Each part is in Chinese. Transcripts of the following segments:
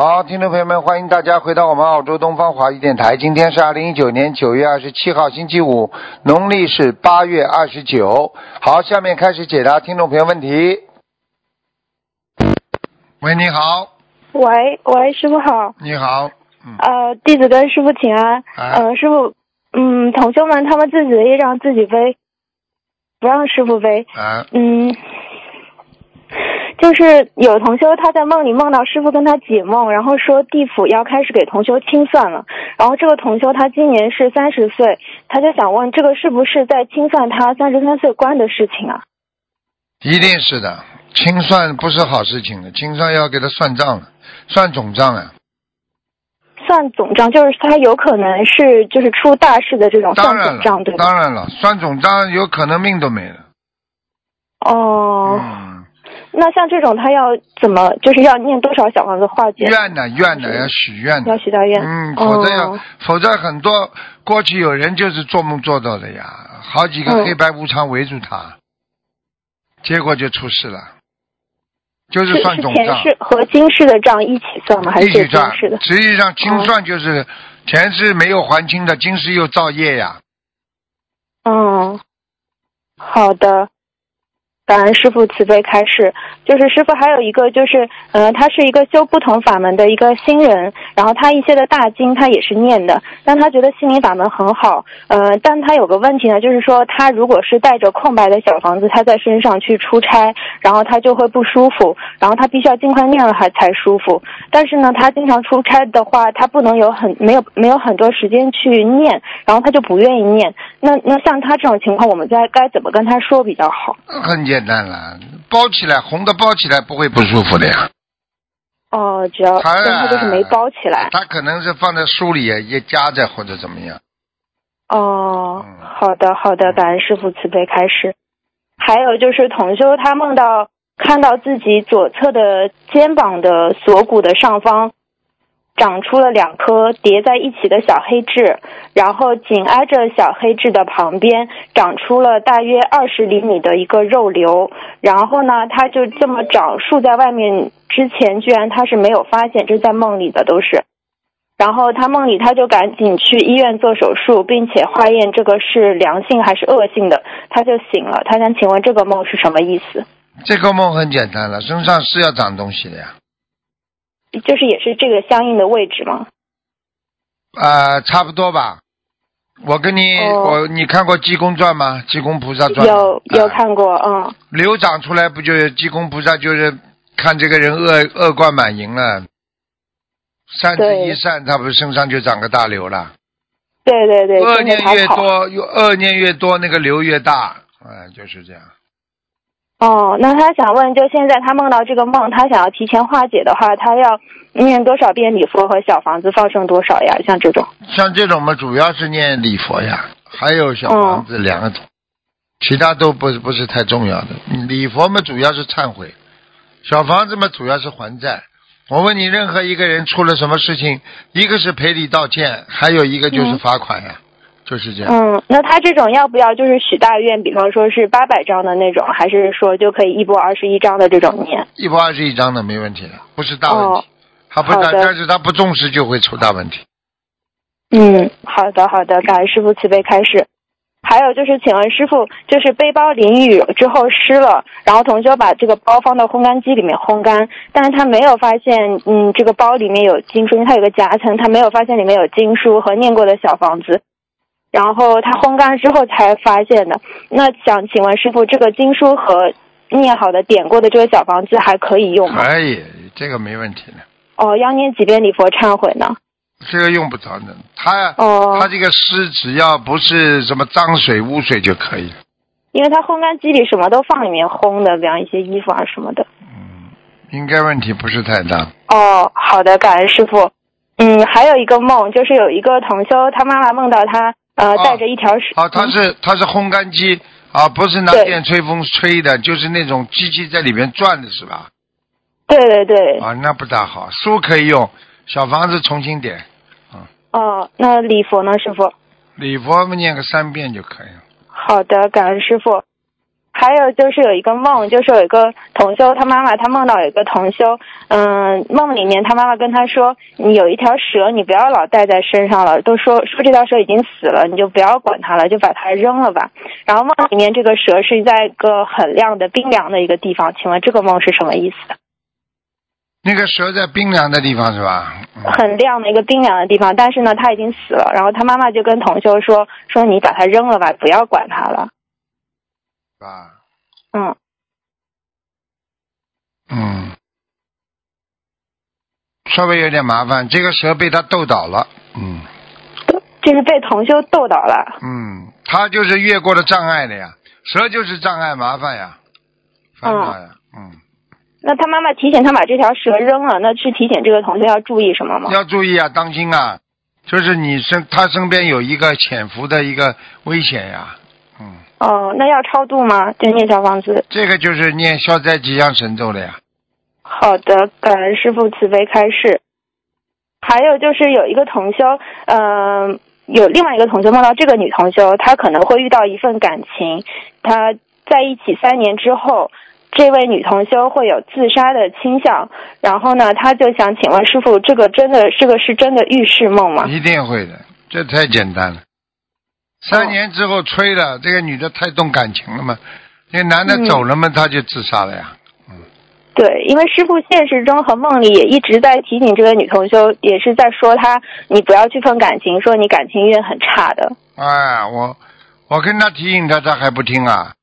好，听众朋友们，欢迎大家回到我们澳洲东方华语电台。今天是二零一九年九月二十七号，星期五，农历是八月二十九。好，下面开始解答听众朋友问题。喂，你好，喂喂，师傅好，你好，嗯，呃，弟子跟师傅请安。哎呃，师傅，嗯，同修们他们自己的业障自己背，不让师傅背。啊，嗯，就是有同修他在梦里梦到师傅跟他解梦，然后说地府要开始给同修清算了。然后这个同修他今年是三十岁，他就想问这个是不是在清算他三十三岁关的事情啊？一定是的，清算不是好事情的，清算要给他算账了，算总账啊。算总账就是他有可能是就是出大事的这种算总账，对，吧？当然了，算总账有可能命都没了。哦。嗯，那像这种，他要怎么，就是要念多少小房子化解？愿呢，愿呢，要许愿的要。许大愿。嗯，否则要，哦否则很多过去有人就是做梦做到的呀，好几个嗯黑白无常围住他，结果就出事了，就是算总账，世和今世的账一起算吗？还是今一起算世的？。实际上清算就是前世没有还清的，今世又造业呀。嗯，好的。感恩师傅慈悲开示，就是师傅还有一个就是，呃，他是一个修不同法门的一个新人，然后他一些的大经他也是念的，但他觉得心灵法门很好，呃，但他有个问题呢，就是说他如果是带着空白的小房子，他在身上去出差，然后他就会不舒服，然后他必须要尽快念了还才舒服。但是呢，他经常出差的话，他不能有很没有没有很多时间去念，然后他就不愿意念。那那像他这种情况，我们该该怎么跟他说比较好？很简单了，包起来，红的包起来不会不舒服的呀。哦，只要他就是没包起来。他可能是放在书里也夹着或者怎么样。哦嗯，好的好的，感恩师傅慈悲开示。还有就是同修他梦到看到自己左侧的肩膀的锁骨的上方长出了两颗叠在一起的小黑痣，然后紧挨着小黑痣的旁边长出了大约二十厘米的一个肉瘤，然后呢，它就这么长竖在外面，之前居然他是没有发现，这在梦里的都是。然后他梦里他就赶紧去医院做手术，并且化验这个是良性还是恶性的，他就醒了。他想请问这个梦是什么意思？这个梦很简单了，身上是要长东西的呀。就是也是这个相应的位置吗？啊，差不多吧。我跟你，哦我你看过《济公传》吗？济公菩萨传有有啊看过，嗯，瘤长出来，不就是济公菩萨就是看这个人恶恶贯满盈了，善之一善，他不是身上就长个大瘤了？对对对，恶念越。多，有恶念越多，那个瘤越大，哎，就是这样。哦，那他想问，就现在他梦到这个梦，他想要提前化解的话，他要念多少遍礼佛和小房子放生多少呀？像这种。像这种嘛，主要是念礼佛呀，还有小房子两个种，其他都不是不是太重要的。礼佛嘛，主要是忏悔；小房子嘛，主要是还债。我问你，任何一个人出了什么事情，一个是赔礼道歉，还有一个就是嗯罚款呀，就是这样。嗯，那他这种要不要就是许大愿，比方说是八百张的那种，还是说就可以一波二十一张的这种念？一波二十一张的没问题的，不是大问哦题。他不大，好的但是他不重视就会出大问题。嗯，好的好的，感恩师傅慈悲开示。还有就是，请问师傅，就是背包淋雨之后湿了，然后同学把这个包放到烘干机里面烘干，但是他没有发现，嗯，这个包里面有经书，因为它有个夹层，他没有发现里面有经书和念过的小房子，然后他烘干之后才发现的。那想请问师傅，这个经书和念好的点过的这个小房子还可以用吗？可以，这个没问题的，哦，要念几遍礼佛忏悔呢？这个用不着的。他哦他这个湿只要不是什么脏水污水就可以。因为它烘干机里什么都放里面烘的，比方一些衣服啊什么的。嗯，应该问题不是太大。哦，好的，感恩师傅。嗯，还有一个梦，就是有一个同修，他妈妈梦到他呃哦带着一条是啊，它是它是烘干机啊，不是拿电吹风吹的，就是那种机器在里面转的是吧？对对对。啊，那不大好，书可以用，小房子重新点，哦，那礼佛呢，师傅？礼佛嘛念个三遍就可以了。好的，感恩师傅。还有就是有一个梦，就是有一个同修，他妈妈他梦到有一个同修，嗯，梦里面他妈妈跟他说，你有一条蛇，你不要老带在身上了，都说说这条蛇已经死了，你就不要管它了，就把它扔了吧。然后梦里面这个蛇是在一个很亮的冰凉的一个地方，请问这个梦是什么意思？那个蛇在冰凉的地方是吧？嗯很亮的一个冰凉的地方，但是呢，它已经死了。然后他妈妈就跟同修说，说你把它扔了吧，不要管它了。吧，嗯，嗯，稍微有点麻烦，这个蛇被他逗倒了，嗯。就是被同修逗倒了。嗯，他就是越过了障碍的呀，蛇就是障碍麻烦呀，烦恼呀，嗯，那他妈妈提醒他把这条蛇扔了，那是提醒这个同学要注意什么吗？要注意啊，当心啊，就是你身他身边有一个潜伏的一个危险呀，嗯，哦，那要超度吗？就念小房子。这个就是念消灾吉祥神咒的呀，好的，感恩师傅慈悲开示。还有就是有一个同修，嗯、有另外一个同修梦到这个女同修，她可能会遇到一份感情，她在一起三年之后，这位女同修会有自杀的倾向，然后呢，她就想请问师傅，这个真的这个是真的预示梦吗？一定会的，这太简单了。三年之后吹了，这个女的太动感情了嘛，那男的走了嘛，他就自杀了呀。对，因为师傅现实中和梦里也一直在提醒这个女同修，也是在说她，你不要去碰感情，说你感情运很差的。哎，我我跟他提醒他，他还不听啊，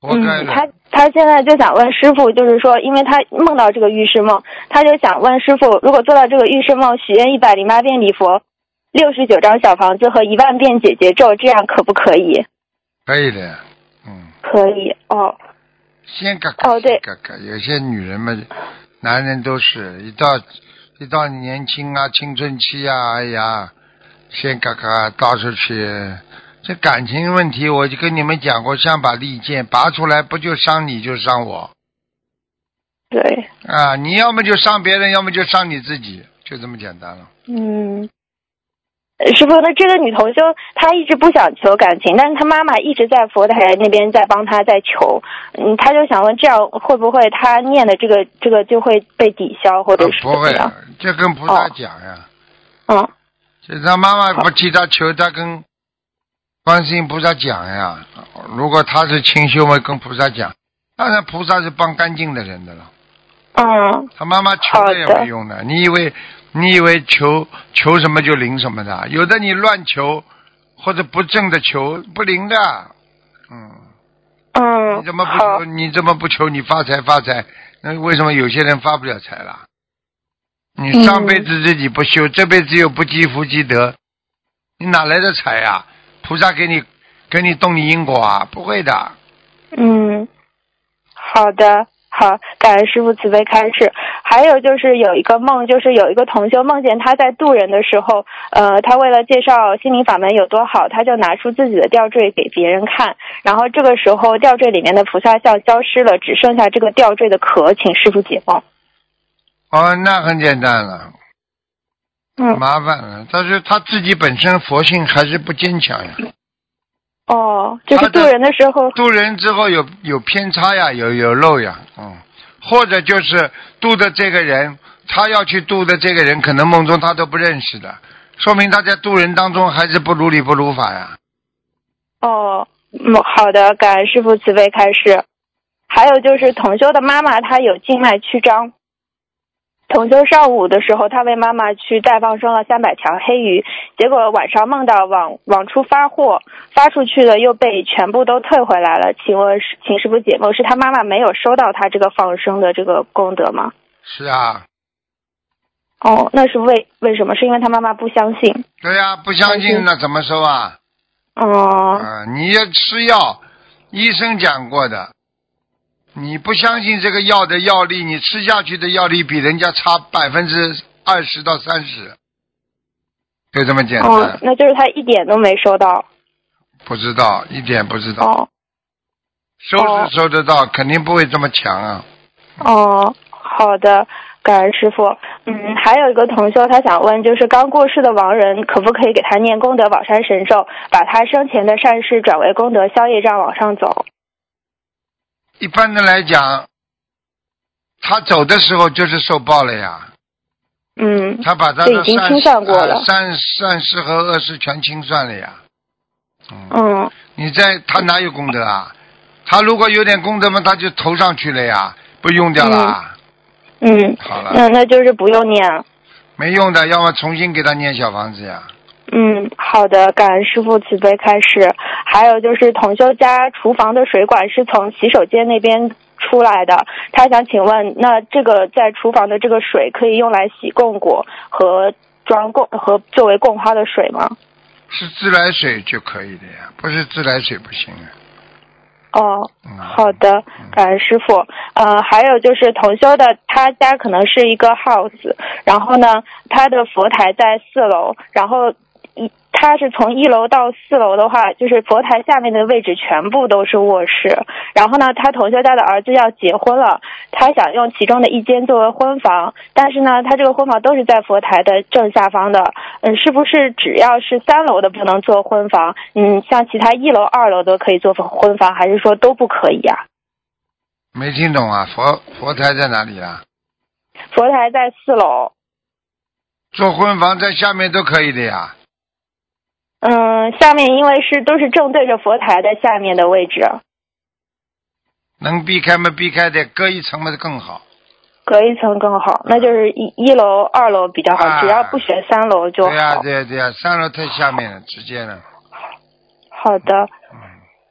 活该嗯，他他现在就想问师傅，就是说，因为他梦到这个预示梦，他就想问师傅，如果做到这个预示梦，许愿一百零八遍礼佛，六十九张小房子和一万遍解结咒，这样可不可以？可以的，嗯，可以哦。先嘎嘎，哦对嘎嘎。有些女人嘛，男人都是一到一到年轻啊、青春期啊，哎呀，先嘎嘎到处去。这感情问题，我就跟你们讲过，像把利剑拔出来，不就伤你，就伤我对，啊！你要么就伤别人，要么就伤你自己，就这么简单了。嗯。呃师傅，那这个女同修她一直不想求感情，但是她妈妈一直在佛台那边在帮她在求，嗯，她就想问，这样会不会她念的这个这个就会被抵消，或者啊不会是怎么样？，这跟菩萨讲呀。嗯，这她妈妈不替她求，她跟观世音菩萨讲呀。如果她是清修嘛，跟菩萨讲。当然，菩萨是帮干净的人的了。嗯，她妈妈求了也没用的。你以为你以为求求什么就灵什么的？有的你乱求或者不正的求不灵的。嗯，嗯，你怎么不求？你怎么不求？你发财发财，那为什么有些人发不了财啦？你上辈子自己不修，这辈子又不积福积德，你哪来的财呀、菩萨给你给你动你因果啊？不会的。嗯，好的，好，感恩师傅慈悲开示。还有就是有一个梦，就是有一个同修梦见他在渡人的时候，呃，他为了介绍心灵法门有多好，他就拿出自己的吊坠给别人看，然后这个时候吊坠里面的菩萨像消失了，只剩下这个吊坠的壳，请师傅解梦。哦，那很简单了，嗯，麻烦了。但是他自己本身佛性还是不坚强呀。哦，就是渡人的时候，渡人之后有有偏差呀，有有漏呀，嗯，或者就是渡的这个人，他要去渡的这个人，可能梦中他都不认识的，说明他在渡人当中还是不如理不如法呀。哦，嗯，好的，感恩师傅慈悲开示。还有就是同修的妈妈，她有静脉曲张。同修上午的时候，他为妈妈去代放生了三百条黑鱼，结果晚上梦到往往出发货，发出去的又被全部都退回来了。请问师，请师傅解梦，是他妈妈没有收到他这个放生的这个功德吗？是啊，哦，那是为为什么？是因为他妈妈不相信。对呀、不相信那怎么收啊？哦，啊，你要吃药，医生讲过的，你不相信这个药的药力，你吃下去的药力比人家差百分之二十到三十，就这么简单。哦，那就是他一点都没收到。不知道，一点不知道。哦，收是收得到，肯定不会这么强啊。哦，好的，感恩师傅。嗯，还有一个同修，他想问，就是刚过世的亡人，可不可以给他念功德宝山神咒，把他生前的善事转为功德消业障往上走？一般的来讲，他走的时候就是受报了呀。嗯，他把他这已经清的善事算过了啊善善事和恶事全清算了呀。嗯，嗯，你在他哪有功德啊？他如果有点功德嘛，他就投上去了呀，不用掉了啊。嗯，好了，那那就是不用念了。没用的，要么重新给他念小房子呀。嗯，好的，感恩师傅慈悲开始。还有就是同修家厨房的水管是从洗手间那边出来的，他想请问，那这个在厨房的这个水可以用来洗供果和装供和作为供花的水吗？是自来水就可以的呀，不是自来水不行啊。哦，嗯，好的，感恩师傅。呃，还有就是同修的，他家可能是一个 house，然后呢，他的佛台在四楼，然后一他是从一楼到四楼的话，就是佛台下面的位置全部都是卧室。然后呢，他同学家的儿子要结婚了，他想用其中的一间作为婚房，但是呢，他这个婚房都是在佛台的正下方的。嗯，是不是只要是三楼的不能做婚房？嗯，像其他一楼、二楼都可以做婚房，还是说都不可以啊、没听懂啊？佛佛台在哪里啊？佛台在四楼，做婚房在下面都可以的呀。嗯，下面因为是都是正对着佛台的下面的位置，能避开吗避开的，隔一层嘛更好。隔一层更好。那就是一一楼、二楼比较好，啊只要不选三楼就好。对呀、对呀、对呀、三楼太下面了，直接了。好的，嗯，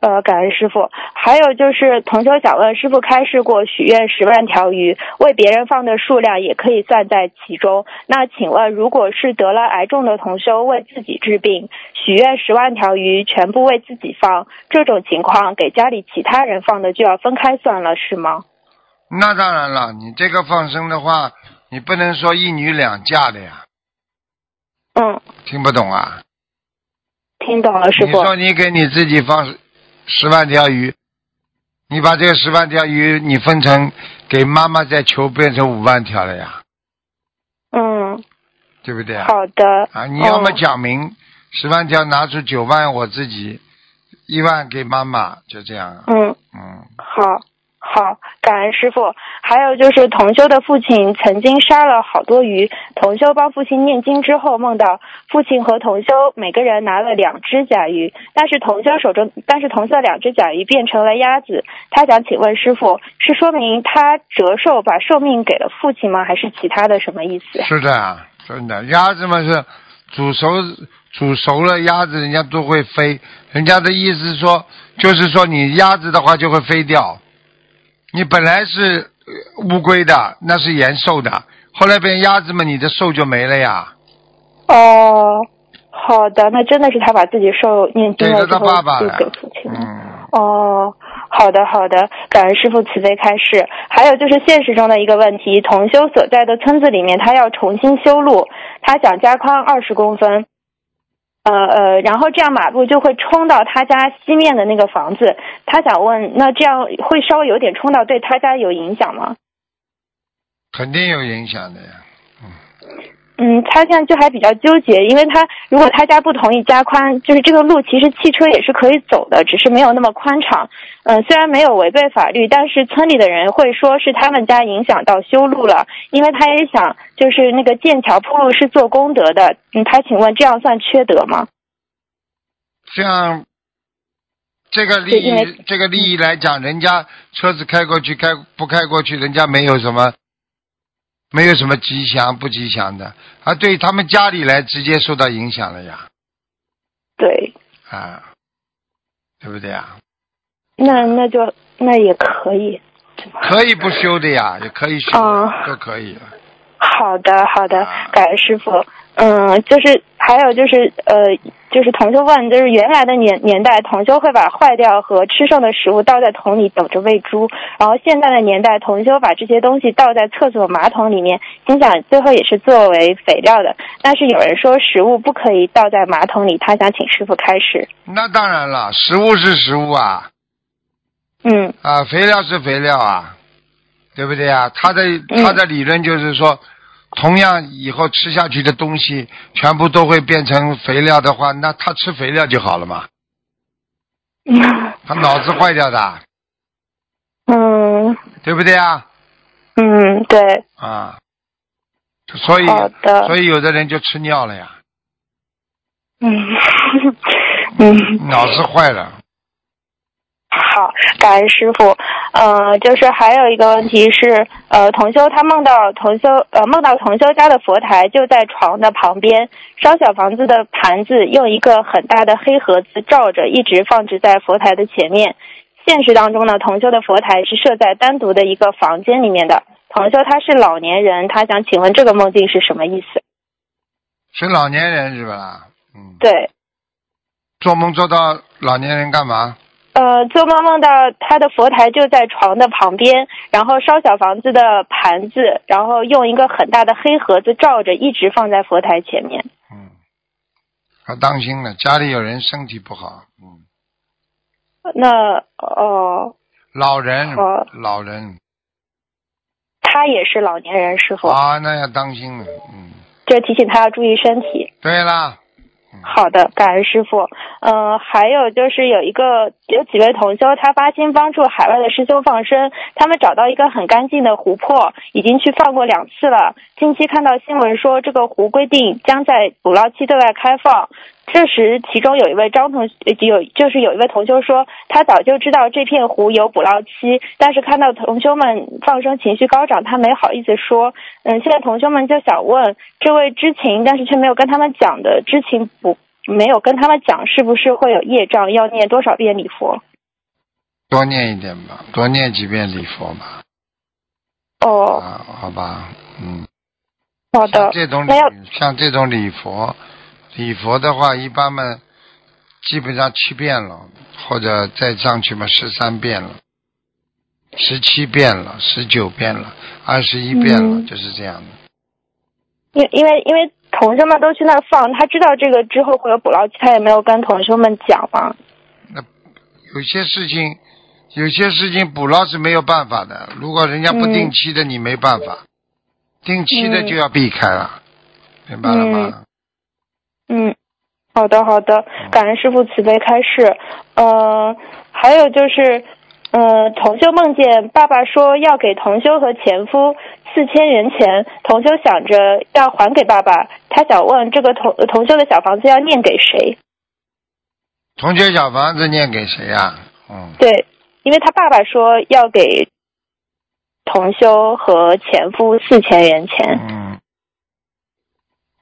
呃，感恩师傅。还有就是，同修想问师傅开示过，许愿十万条鱼，为别人放的数量也可以算在其中。那请问，如果是得了癌症的同修为自己治病，许愿十万条鱼全部为自己放，这种情况给家里其他人放的就要分开算了，是吗？那当然了，你这个放生的话，你不能说一女两嫁的呀，嗯，听不懂啊？听懂了，师傅。你说你给你自己放十万条鱼，你把这个十万条鱼你分成给妈妈再求变成五万条了呀，嗯，对不对啊？好的。啊，你要么嗯讲明十万条拿出九万我自己，一万给妈妈，就这样啊。嗯，嗯，好，好，感恩师傅。还有就是同修的父亲曾经杀了好多鱼，同修帮父亲念经之后，梦到父亲和同修每个人拿了两只甲鱼，但是同修手中，但是同修两只甲鱼变成了鸭子。他想请问师傅，是说明他折寿把寿命给了父亲吗？还是其他的什么意思？是的啊，真的，鸭子嘛是煮熟煮熟了，鸭子人家都会飞。人家的意思说，就是说你鸭子的话就会飞掉。你本来是呃乌龟的，那是延寿的，后来变鸭子嘛，你的寿就没了呀。哦，好的，那真的是他把自己寿念经了之后就了给父亲了。嗯，哦，好的好的，感恩师傅慈悲开示。还有就是现实中的一个问题，同修所在的村子里面，他要重新修路，他想加宽二十公分。呃呃，然后这样马路就会冲到他家西面的那个房子。他想问，那这样会稍微有点冲到，对他家有影响吗？肯定有影响的呀。嗯，他现在就还比较纠结，因为他如果他家不同意加宽，就是这个路其实汽车也是可以走的，只是没有那么宽敞。嗯、虽然没有违背法律，但是村里的人会说是他们家影响到修路了，因为他也想就是那个建桥铺路是做功德的。嗯，他请问这样算缺德吗？这样这个利益，这个利益来讲，人家车子开过去，开不开过去，人家没有什么，没有什么吉祥不吉祥的，啊，对他们家里来直接受到影响了呀，对，啊，对不对啊？那那就那也可以。可以不修的呀，也可以修的，哦都可以了。好的，好的啊，感恩师傅。嗯，就是还有就是呃，就是同修问，就是原来的年年代，同修会把坏掉和吃剩的食物倒在桶里等着喂猪，然后现在的年代，同修把这些东西倒在厕所马桶里面，心想最后也是作为肥料的。但是有人说食物不可以倒在马桶里，他想请师傅开示。那当然了，食物是食物啊，嗯啊，肥料是肥料啊，对不对啊？他的嗯他的理论就是说，同样以后吃下去的东西全部都会变成肥料的话，那他吃肥料就好了嘛。嗯 他脑子坏掉的，嗯对不对啊？嗯，对，啊，所以所以有的人就吃尿了呀，嗯 嗯。脑子坏了。好，感恩师傅。呃，就是还有一个问题是，呃，同修他梦到同修呃梦到同修家的佛台就在床的旁边，烧小房子的盘子用一个很大的黑盒子罩着，一直放置在佛台的前面。现实当中呢，同修的佛台是设在单独的一个房间里面的。同修他是老年人，他想请问这个梦境是什么意思？是老年人是吧？嗯，对，做梦做到老年人干嘛？呃，做梦梦到他的佛台就在床的旁边，然后烧小房子的盘子，然后用一个很大的黑盒子罩着，一直放在佛台前面。嗯，他当心了，家里有人身体不好，嗯，那哦，老人好，老人。他也是老年人，师傅，啊，那要当心了，嗯，就提醒他要注意身体。对啦，好的，感恩师傅。嗯、还有就是有一个有几位同修，他发心帮助海外的师兄放生，他们找到一个很干净的湖泊，已经去放过两次了。近期看到新闻说，这个湖规定将在捕捞期对外开放。这时，其中有一位张同呃有就是有一位同修说，他早就知道这片湖有捕捞期，但是看到同修们放生情绪高涨，他没好意思说。嗯，现在同修们就想问，这位知情但是却没有跟他们讲的知情不没有跟他们讲，是不是会有业障？要念多少遍礼佛？多念一点吧，多念几遍礼佛吧，哦，啊，好吧，嗯，好的像，这种礼像这种礼佛，礼佛的话，一般嘛，基本上七遍了，或者再上去嘛，十三遍了，十七遍了，十九遍了，二十一遍了，嗯就是这样的。因因为因为同学们都去那儿放，他知道这个之后会有捕捞期，他也没有跟同学们讲嘛。那有些事情，有些事情捕捞是没有办法的。如果人家不定期的，你没办法；定期的嗯就要避开了，明白了吗？嗯，好的好的，感恩师傅慈悲开示。嗯、还有就是，嗯、同修梦见爸爸说要给同修和前夫四千元钱，同修想着要还给爸爸，他想问这个同同修的小房子要念给谁？同学小房子念给谁呀、嗯，对，因为他爸爸说要给同修和前夫四千元钱，嗯，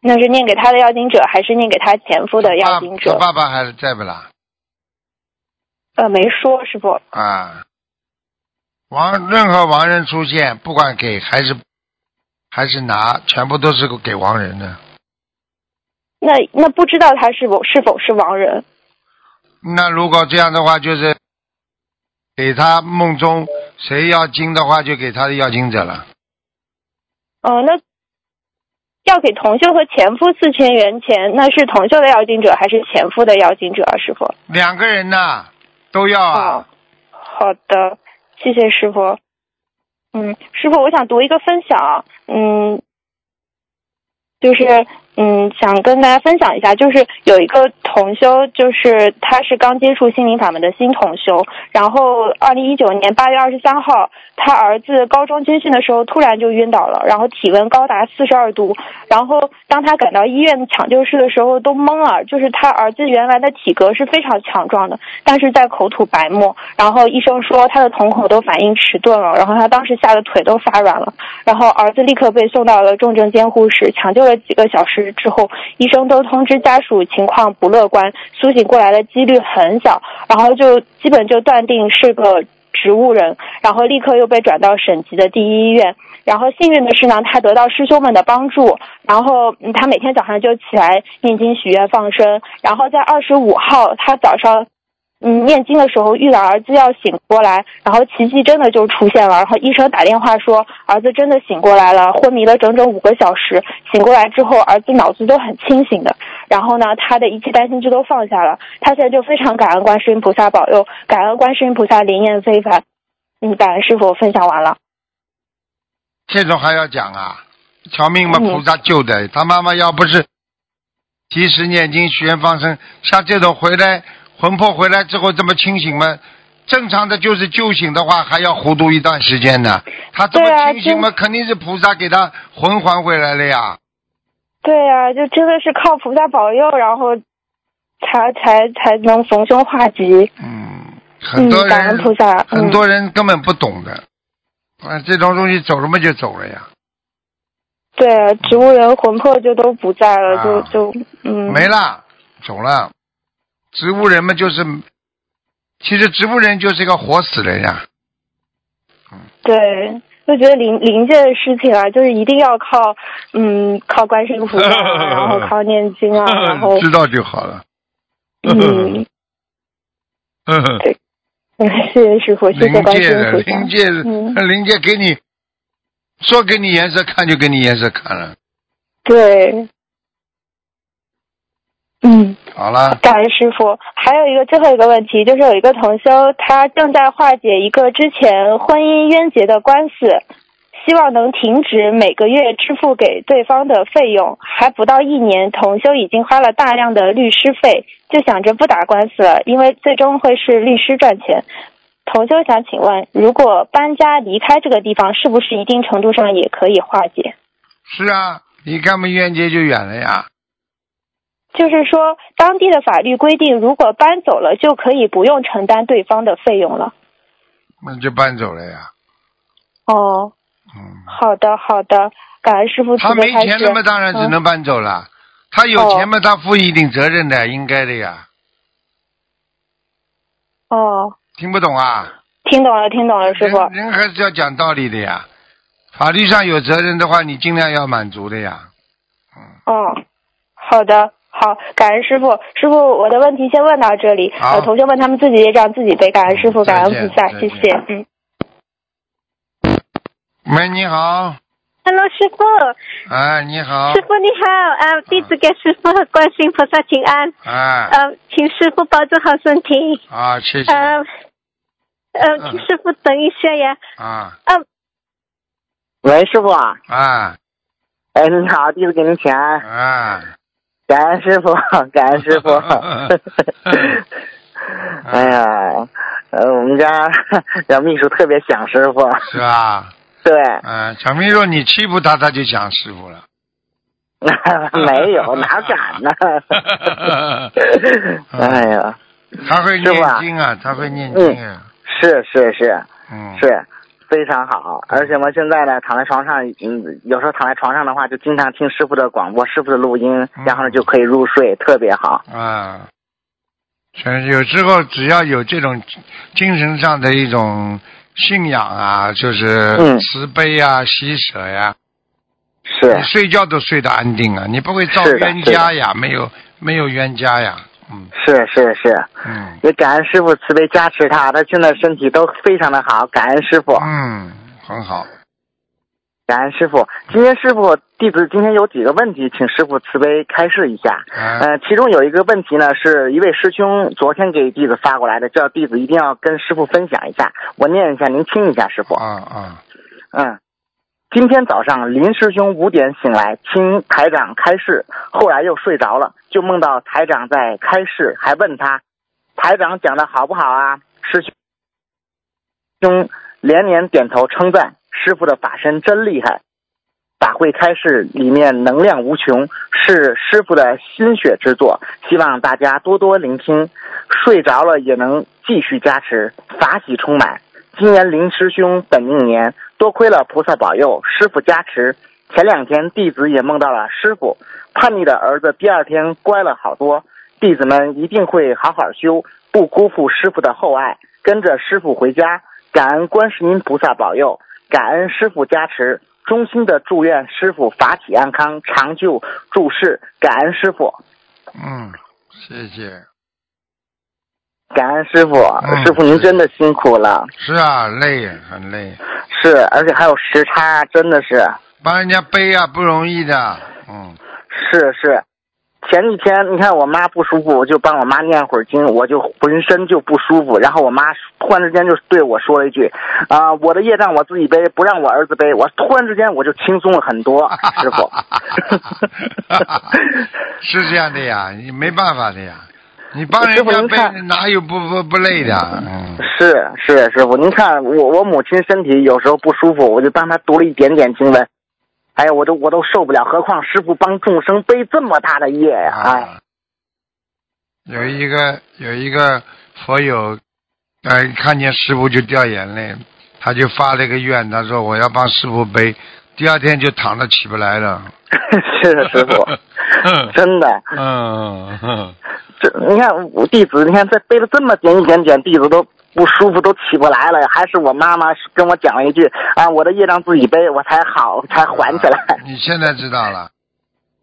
那是念给他的要经者，还是念给他前夫的要经者？爸爸还在不啦？呃，没说，师傅。啊，亡任何亡人出现，不管给还是还是拿，全部都是给亡人的。那那不知道他是否是否是亡人？那如果这样的话，就是给他梦中谁要经的话，就给他的要经者了。哦、那要给同修和前夫四千元钱，那是同修的要经者还是前夫的要经者啊，师傅？两个人呢，都要哦啊。，好的，谢谢师傅。嗯，师傅，我想读一个分享，嗯，就是嗯，想跟大家分享一下，就是有一个同修，就是他是刚接触心灵法门的新同修，然后二零一九年八月二十三号，他儿子高中军训的时候突然就晕倒了，然后体温高达四十二度，然后当他赶到医院抢救室的时候都懵了，就是他儿子原来的体格是非常强壮的，但是在口吐白沫，然后医生说他的瞳孔都反应迟钝了，然后他当时吓得腿都发软了，然后儿子立刻被送到了重症监护室，抢救了几个小时之后，医生都通知家属情况不乐观，苏醒过来的几率很小，然后就基本就断定是个植物人，然后立刻又被转到省级的第一医院。然后幸运的是呢，他得到师兄们的帮助，然后他每天早上就起来念经许愿放生，然后在二十五号他早上。嗯，念经的时候遇到儿子要醒过来，然后奇迹真的就出现了。然后医生打电话说，儿子真的醒过来了，昏迷了整整五个小时。醒过来之后，儿子脑子都很清醒的。然后呢，他的一切担心就都放下了。他现在就非常感恩观世音菩萨保佑，感恩观世音菩萨灵验非凡。嗯，感恩师傅，分享完了。这种还要讲啊？条命嘛，嗯菩萨救的。他妈妈要不是及时念经、许愿、放生，像这种回来魂魄回来之后这么清醒嘛，正常的就是救醒的话，还要糊涂一段时间呢。他这么清醒嘛，肯定是菩萨给他魂还回来了呀。对呀、就真的是靠菩萨保佑，然后才才才能逢凶化吉。嗯，很多嗯，感恩人、菩萨。很嗯，多人根本不懂的，啊，这种东西走了嘛就走了呀，对，植物人魂魄就都不在了，啊就就嗯。没了，走了。植物人嘛就是，其实植物人就是一个活死人呀。嗯对，就觉得灵灵界的事情啊，就是一定要靠嗯靠观世音菩萨啊，然后 靠念经啊，然后 知道就好了。嗯，嗯，谢谢师傅，谢谢灵观世音菩萨。灵界灵界给你说给你颜色看就给你颜色看了。对，嗯，好了，感恩师傅。还有一个最后一个问题，就是有一个同修，他正在化解一个之前婚姻冤结的官司，希望能停止每个月支付给对方的费用。还不到一年，同修已经花了大量的律师费，就想着不打官司了，因为最终会是律师赚钱。同修想请问，如果搬家离开这个地方，是不是一定程度上也可以化解？是啊，离开嘛冤结就远了呀。就是说，当地的法律规定，如果搬走了，就可以不用承担对方的费用了。那就搬走了呀。哦，嗯，好的，好的，感恩师傅他没。钱了嘛，当然只能搬走了。他有钱嘛，他负一定责任的，应该的呀。哦，听不懂啊？听懂了，听懂了，师傅。人人还是要讲道理的呀。法律上有责任的话，你尽量要满足的呀。嗯，好的，好，感恩师傅。师傅，我的问题先问到这里。好。呃，同学们他们自己也让自己背，感恩师傅，感恩见。菩萨，谢谢。嗯。喂，你好，Hello，师傅，哎，你好。师，傅你好，啊，弟子给师傅和观世音菩萨请安，哎，呃，请师傅保重好身体，啊，谢谢，呃，呃，嗯请师傅等一下呀，啊，呃，喂，师傅啊，啊，哎，你好，弟子给您请安，啊，感恩师傅，感恩师傅。哎呀，呃，我们家小秘书特别想师傅，是吧？对，嗯，小秘书，你欺负他，他就想师傅了。没有，哪敢呢？哎呀，他会念经啊，他会念经啊，是是是。嗯，是，非常好。而且我现在呢，躺在床上，嗯，有时候躺在床上的话，就经常听师傅的广播、师傅的录音，嗯然后呢就可以入睡，特别好。啊，全有时候只要有这种精神上的一种信仰啊，就是嗯慈悲啊、喜舍呀、是你睡觉都睡得安定啊，你不会造冤家呀，没有没有冤家呀，嗯是是是，嗯也感恩师傅慈悲加持他，他现在身体都非常的好，感恩师傅，嗯，很好，感恩师傅。今天师傅弟子今天有几个问题，请师傅慈悲开示一下。啊呃，其中有一个问题呢，是一位师兄昨天给弟子发过来的，叫弟子一定要跟师傅分享一下。我念一下，您听一下，师傅。啊啊嗯，今天早上林师兄五点醒来，听台长开示，后来又睡着了，就梦到台长在开示，还问他，台长讲的好不好啊？师兄连连点头称赞，师傅的法身真厉害。法会开示里面能量无穷，是师傅的心血之作，希望大家多多聆听。睡着了也能继续加持，法喜充满。今年林师兄本命年，多亏了菩萨保佑，师傅加持。前两天弟子也梦到了师傅，叛逆的儿子第二天乖了好多。弟子们一定会好好修，不辜负师傅的厚爱，跟着师傅回家。感恩观世音菩萨保佑，感恩师傅加持，衷心的祝愿师傅法体安康，长久住世。感恩师傅，嗯，谢谢。感恩师傅，嗯师傅您真的辛苦了。是啊，累，很累，是，而且还有时差，真的是。帮人家背啊，不容易的。嗯，是是，前几天你看我妈不舒服，我就帮我妈念会儿经，我就浑身就不舒服。然后我妈突然之间就对我说了一句：“啊、我的业障我自己背，不让我儿子背。”我突然之间我就轻松了很多，师傅。是这样的呀，你没办法的呀，你帮人师傅家背哪有不不不累的？嗯，是是，师傅，您看我我母亲身体有时候不舒服，我就帮她读了一点点经文，哎呀，我都我都受不了，何况师傅帮众生背这么大的业呀、哎，啊，有一个有一个佛友，呃，看见师傅就掉眼泪，他就发了个愿，他说我要帮师傅背，第二天就躺着起不来了。是师傅，真的，嗯嗯，这你看我弟子，你看这背了这么点一点点，弟子都不舒服，都起不来了，还是我妈妈跟我讲了一句啊，我的业障自己背，我才好，才缓起来。你现在知道了。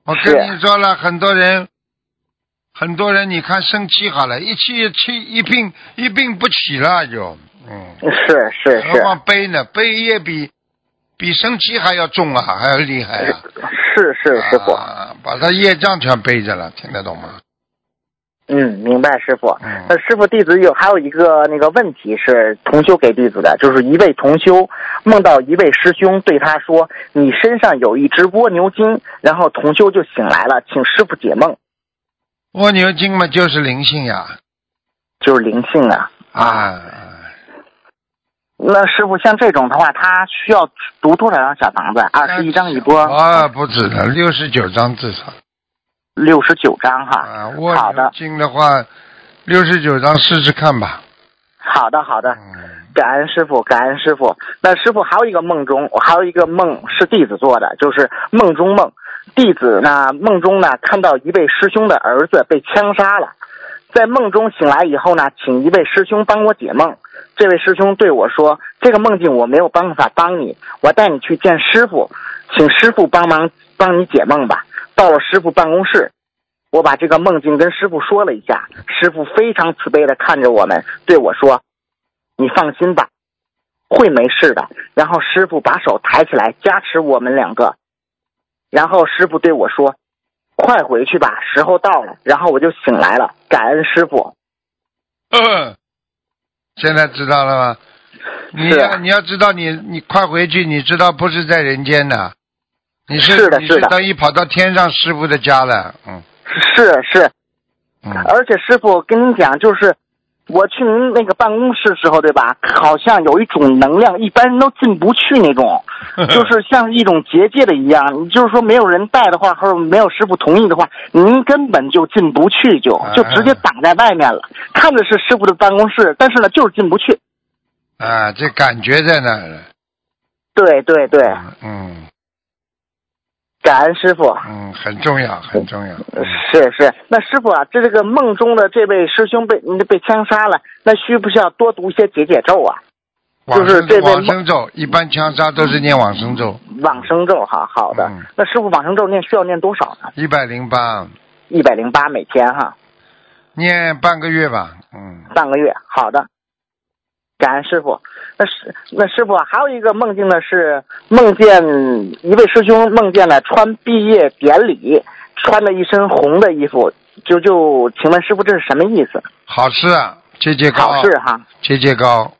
我跟你说了，很多人，很多人，你看生气好了，一气气一病一病不起了就，嗯，是是何况背呢？背也比比生气还要重啊，还要厉害啊！是是师傅，啊，把他业障全背着了，听得懂吗？嗯，明白师傅。嗯那师傅弟子有还有一个那个问题是同修给弟子的，就是一位同修梦到一位师兄对他说：“你身上有一只蜗牛精。”然后同修就醒来了，请师傅解梦，蜗牛精嘛，就是灵性呀，就是灵性啊。啊，那师傅像这种的话，他需要读多少张小房子？二十一张一波，啊，不止的，六十九张至少六十九张哈。啊。蜗好的，牛精的话，六十九张试试看吧。好的，好的。嗯，感恩师傅，感恩师傅。那师傅还有一个梦中，我还有一个梦是弟子做的，就是梦中梦。弟子呢梦中呢看到一位师兄的儿子被枪杀了，在梦中醒来以后呢，请一位师兄帮我解梦。这位师兄对我说：“这个梦境我没有办法帮你，我带你去见师傅，请师傅帮忙帮你解梦吧。”到了师傅办公室，我把这个梦境跟师傅说了一下，师傅非常慈悲的看着我们，对我说：“你放心吧，会没事的。”然后师傅把手抬起来加持我们两个，然后师傅对我说：“快回去吧，时候到了。”然后我就醒来了，感恩师傅。嗯，现在知道了吗？你你要知道你你快回去，你知道不是在人间的，你是是的是的等于跑到天上师傅的家了，嗯是是，嗯，而且师傅跟您讲，就是我去您那个办公室时候，对吧？好像有一种能量，一般人都进不去那种，就是像一种结界的一样。就是说，没有人带的话，或者没有师傅同意的话，您根本就进不去就，就直接挡在外面了。看着是师傅的办公室，但是呢，就是进不去。啊，这感觉在那儿了，对对对，嗯感恩师傅。嗯，很重要很重要，嗯是是，那师傅啊，这这个梦中的这位师兄被被枪杀了，那需不需要多读一些解解咒啊？就是这位往生咒，一般枪杀都是念往生咒，往生咒哈，好的。嗯那师傅往生咒念需要念多少呢？一百零八，一百零八每天哈，念半个月吧，嗯半个月。好的，感恩师傅。那师那师傅啊，还有一个梦境呢，是梦见一位师兄梦见了穿毕业典礼，穿了一身红的衣服，就就请问师傅这是什么意思？好事啊，节节高，好事哈。节节高，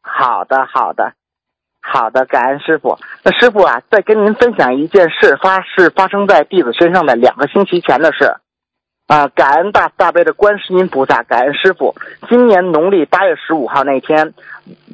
好的，好的，好的，感恩师傅。那师傅啊，再跟您分享一件事，发是发生在弟子身上的两个星期前的事。啊，感恩大慈大悲的观世音菩萨，感恩师傅。今年农历八月十五号那天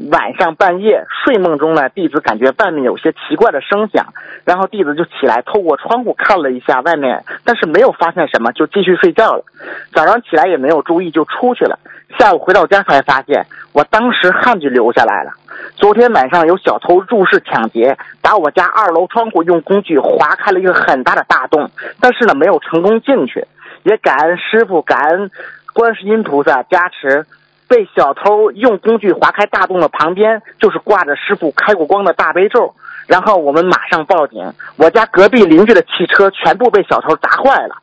晚上半夜睡梦中呢，弟子感觉外面有些奇怪的声响，然后弟子就起来透过窗户看了一下外面，但是没有发现什么，就继续睡觉了。早上起来也没有注意就出去了，下午回到家才发现，我当时汗就流下来了。昨天晚上有小偷入室抢劫，把我家二楼窗户用工具划开了一个很大的大洞，但是呢没有成功进去。也感恩师傅，感恩观世音菩萨加持。被小偷用工具划开大洞的旁边，就是挂着师傅开过光的大悲咒。然后我们马上报警，我家隔壁邻居的汽车全部被小偷砸坏了。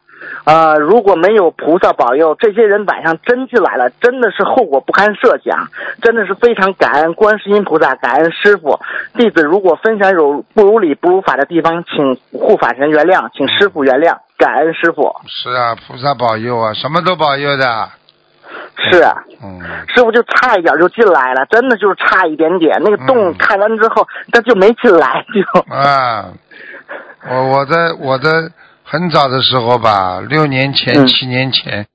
呃，如果没有菩萨保佑，这些人晚上真进来了，真的是后果不堪设想，真的是非常感恩观世音菩萨，感恩师傅。弟子如果分享有不如理、不如法的地方，请护法神原谅，请师傅原谅，感恩师傅。是啊，菩萨保佑啊，什么都保佑的。是啊，嗯，师傅就差一点就进来了，真的就是差一点点。那个洞嗯开完之后，他就没进来，就啊，我我的我的很早的时候吧，六年前、嗯。七年前，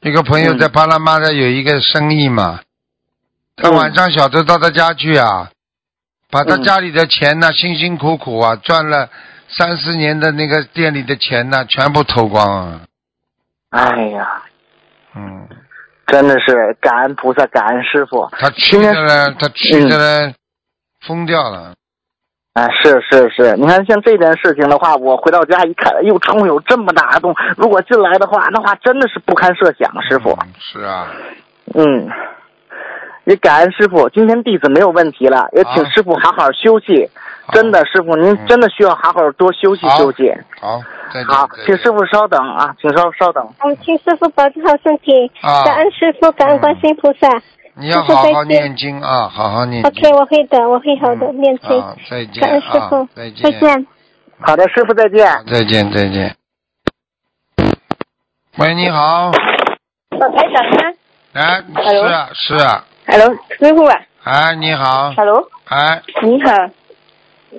一个朋友在巴拉马的有一个生意嘛，他嗯。晚上小偷到他家去啊，把他嗯。家里的钱呢，辛辛苦苦啊赚了三四年的那个店里的钱呢，全部偷光啊，哎呀，嗯，真的是感恩菩萨，感恩师傅。他。去的呢，他去的呢，疯掉了。啊，是是是，你看像这件事情的话，我回到家一看，哎呦，窗户有这么大的洞，如果进来的话，那话真的是不堪设想，师傅。嗯是啊，嗯，也感恩师傅，今天弟子没有问题了，也请师傅好好休息。好真的，师傅您嗯真的需要好好多休息休息。好。好请师傅稍等啊，请稍稍等。嗯，请师傅保重好身体，啊感恩师傅，感恩观世音菩萨。你要好好念经啊，好好念经。OK，我会的，我会好的嗯念经。好，再见师傅啊，再见，再见。好的，师傅再见。再见，再见。喂，你好，呃，台长吗哎，是啊，是啊，？Hello，师傅啊哎，你好，，Hello，哎，你好，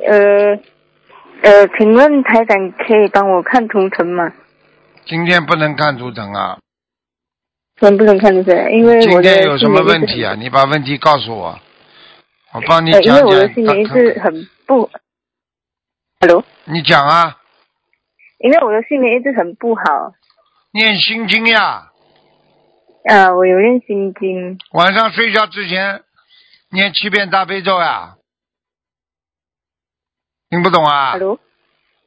呃呃，请问台长可以帮我看图腾吗？今天不能看图腾啊，能不能看得见？因为我今天有什么问题啊？你把问题告诉我，我帮你呃，因讲为我的讲。心里一直很不，Hello，你讲啊，因为我的睡眠一直很不好。念心经呀，啊，我有念心经，晚上睡觉之前念七遍大悲咒呀。听不懂啊？Hello，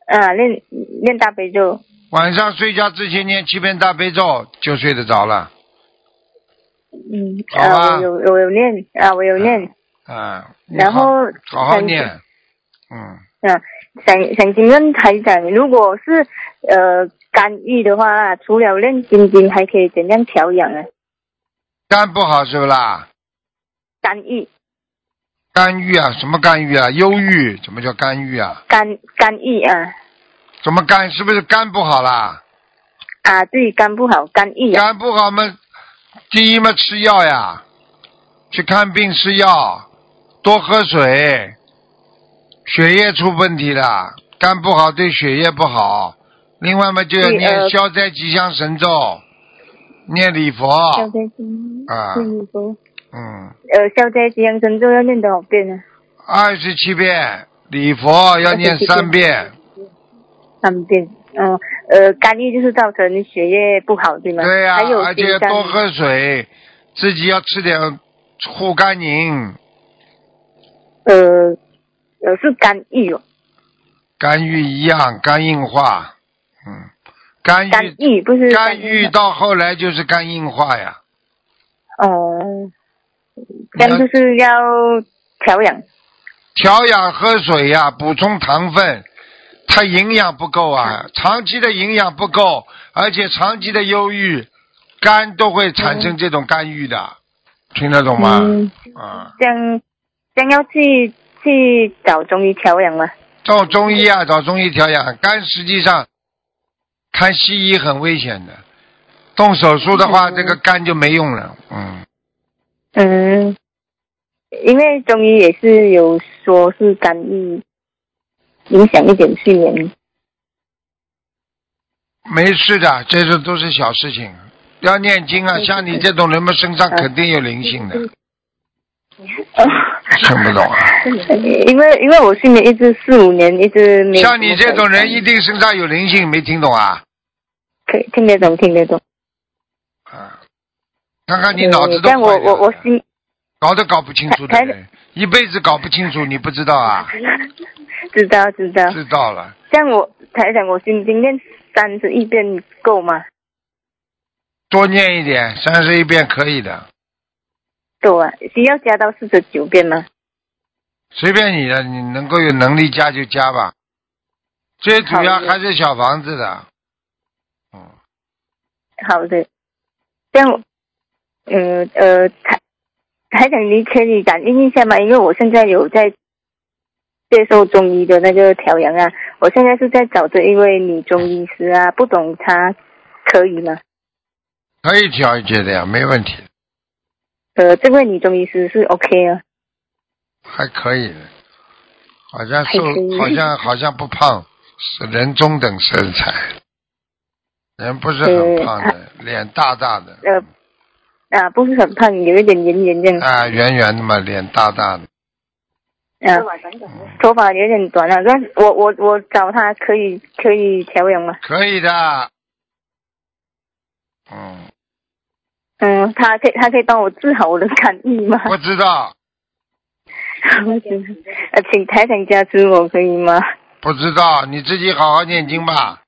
啊，念念大悲咒，晚上睡觉之前念七遍大悲咒就睡得着了。嗯，啊，我有我有念啊，我有念，啊，你然后好好念，嗯，啊，想想请问台长，如果是呃肝郁的话，除了练心经，还可以怎样调养啊？肝不好是不啦？肝郁，肝郁啊，什么肝郁啊？忧郁，怎么叫肝郁啊？肝肝郁啊怎么肝？是不是肝不好啦？啊，对，肝不好，肝郁啊，肝不好嘛，第一嘛吃药呀，去看病吃药，多喝水，血液出问题了，肝不好对血液不好。另外嘛，就要念消灾吉祥神咒，念礼佛，消灾经啊念礼佛，嗯，呃，消灾吉祥神咒要念多少遍呢？二十七遍，礼佛要念三遍，三遍。嗯，呃，干预就是造成血液不好，对吗？对呀、还有而且要多喝水，自己要吃点护肝宁，呃呃是肝郁哦，肝郁一样，肝硬化，嗯，肝肝郁不是肝郁郁到后来就是肝硬化呀，哦，这样就是要调养。调养喝水呀，补充糖分，它营养不够啊，长期的营养不够，而且长期的忧郁，肝都会产生这种肝郁的，听得懂吗？嗯，啊，这样这样要去去找中医调养吗？找中医啊，找中医调养。肝，实际上看西医很危险的，动手术的话，嗯。这个肝就没用了。嗯，嗯，因为中医也是有说是干预影响一点睡眠。没事的，这些都是小事情。要念经啊，像你这种人们，身上肯定有灵性的，听不懂啊？因为因为我睡眠一直四五年一直没像你这种人，一定身上有灵性，没听懂啊？可以听得懂听得懂。啊，看看你脑子都但我我我心搞都搞不清楚的人，一辈子搞不清楚，你不知道啊？知道知道。知道了，像我台长，我心经念三十一遍够吗？多念一点，三十一遍可以的，够啊，需要加到四十九遍吗？随便你的，你能够有能力加就加吧。最主要还是小房子的，嗯，好的，这样，呃呃，台台长，你可以感应一下吗？因为我现在有在接受中医的那个调养啊，我现在是在找这一位女中医师啊，不懂她可以吗？可以调一节的呀，没问题，呃，这位女中医师是 OK 啊，还可以的，好像瘦还可以，好像好像不胖，是人中等身材，人不是很胖的，脸大大的，呃啊，不是很胖，有一点圆圆这样，啊，圆圆的嘛，脸大大的，啊，头发有点短了，但我我我找他可以可以调养吗？可以的，嗯，嗯，他可以他可以帮我治好我的肝郁吗？我知道，呃，请台长加持我可以吗？不知道，你自己好好念经吧，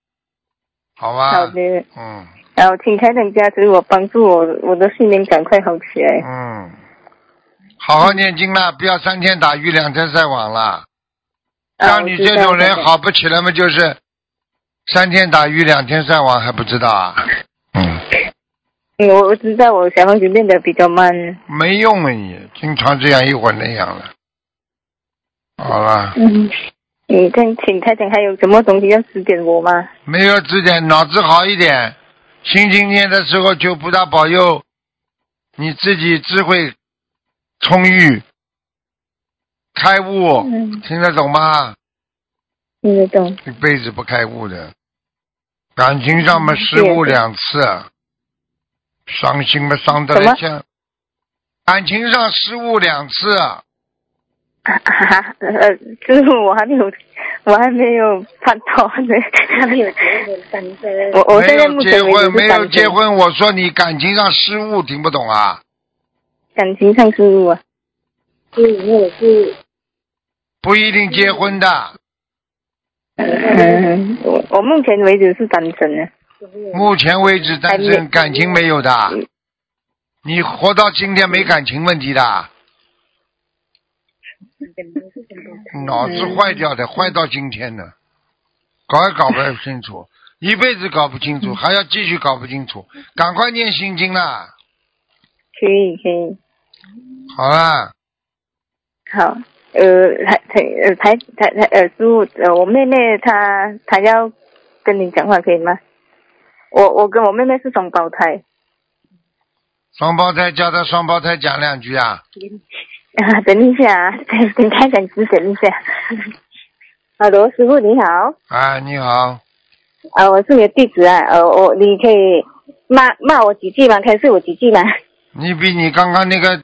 好吧？好的，嗯然后请台长加持我，帮助我我的睡眠赶快好起来。嗯，好好念经啦，不要三天打鱼两天晒网了。啊像你这种人好不起来嘛，就是三天打鱼两天晒网还不知道啊？嗯，嗯我我知道我小房子练得比较慢。没用啊你，经常这样一会儿那样了。好了，嗯，你看请太太还有什么东西要指点我吗？没有指点，脑子好一点。心经念的时候，求菩萨保佑你自己智慧充裕、开悟，嗯，听得懂吗？听得懂。一辈子不开悟的，感情上嘛嗯失误两次，伤心嘛伤得什么来像，感情上失误两次，哈哈，呃，就是，我还没有，我还没有拍拖呢，还没有结婚。我我没现在有结婚，没有结，婚，我说你感情上失误，听不懂啊？感情上失误啊。不一定结婚的，嗯，我我目前为止是单身的。目前为止单身，感情没有的。你活到今天没感情问题的，脑子坏掉的，坏到今天的，搞也搞不清楚，一辈子搞不清楚，还要继续搞不清楚，赶快念心经啦！可以可以，好啊，好。呃，台台呃台台台呃师傅呃，我妹妹她她要跟你讲话可以吗？我我跟我妹妹是双胞胎。双胞胎叫她双胞胎讲两句啊！啊，等一下啊，等等开讲师等一下。好的，师傅你好，啊，你好，啊，我是你的弟子啊，呃，我你可以骂骂我几句吗？开示我几句吗？你比你刚刚那个，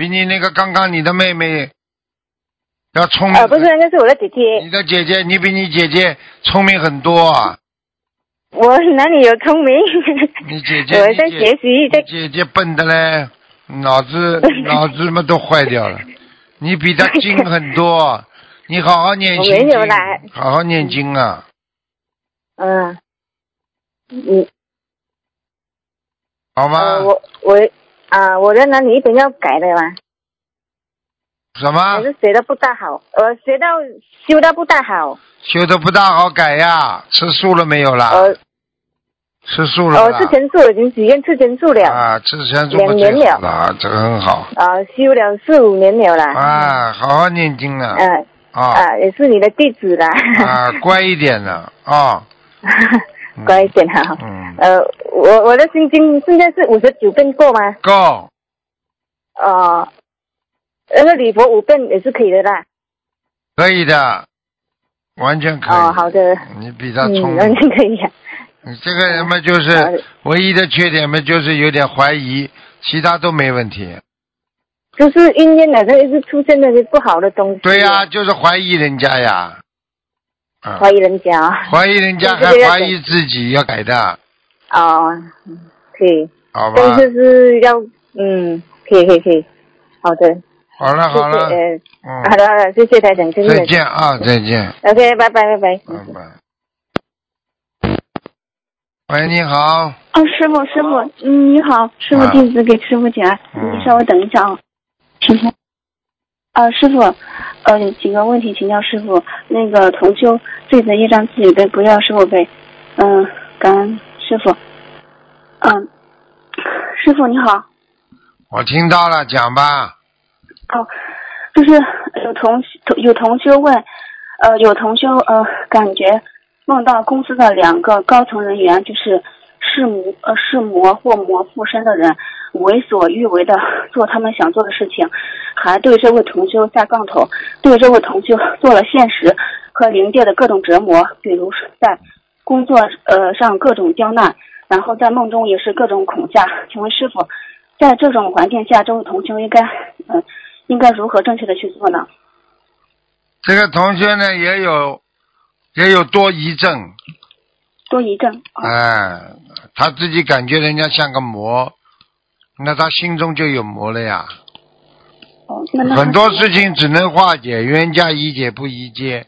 比你那个刚刚你的妹妹要聪明。呃，不是，那是我的姐姐，你的姐姐，你比你姐姐聪明很多啊！我哪里有聪明？你姐姐，我在学习，姐姐笨的嘞，脑子 脑子嘛都坏掉了。你比她精很多，你好好念经没有啦，好好念经啊！嗯，你好吗？呃，我我啊，我的哪里一定要改的吗？什么我是学的不大好，呃学到修的不大好，修的不大好改呀？吃素了没有啦？呃，吃素了我啦？吃全素已经许愿吃全素了，啊，吃全素两年了好了，这个很好啊，修了四五年了啦，啊，好好念经啊嗯。啊啊，也是你的弟子啦。啊，乖一点的啊。嗯乖一点哈。嗯，呃，我我的心经现在是五十九遍过吗？够呃，那个礼佛五遍也是可以的啦。可以的，完全可以。哦，好的。你比他聪嗯，完。全可以啊。你这个人嘛，就是唯一的缺点嘛，就是有点怀疑，其他都没问题。就是姻缘好像一直出现那些不好的东西。对呀、就是怀疑人家呀。啊，怀疑人家。啊。怀疑人家 还怀疑自己，要改的，哦，可以，好吧？但是是要嗯，可以可以可以，好的，好了好了。好的好的，谢谢台长，谢谢。再见啊，再见，OK，拜拜拜拜。拜拜。喂，你好，哦，师傅，师傅，嗯，你好，师傅啊。弟子给师傅讲，嗯。你稍微等一下啊，请下。啊，师傅，呃，有几个问题请教师傅。那个同修自己的业障自己背，不要师傅背。嗯、感恩师傅。嗯，师傅你好。我听到了，讲吧。哦，就是有同有同学问，呃，有同学呃，感觉梦到公司的两个高层人员，就是是魔呃是魔或魔附身的人，为所欲为的做他们想做的事情，还对这位同修下杠头，对这位同修做了现实和灵界的各种折磨，比如在工作呃上各种刁难，然后在梦中也是各种恐吓。请问师傅，在这种环境下，这位同修应该嗯、呃、应该如何正确的去做呢？这个同学呢，也有也有多疑症，多疑症。哦、哎，他自己感觉人家像个魔，那他心中就有魔了呀。哦，那那很多事情只能化解，冤家宜解不宜结，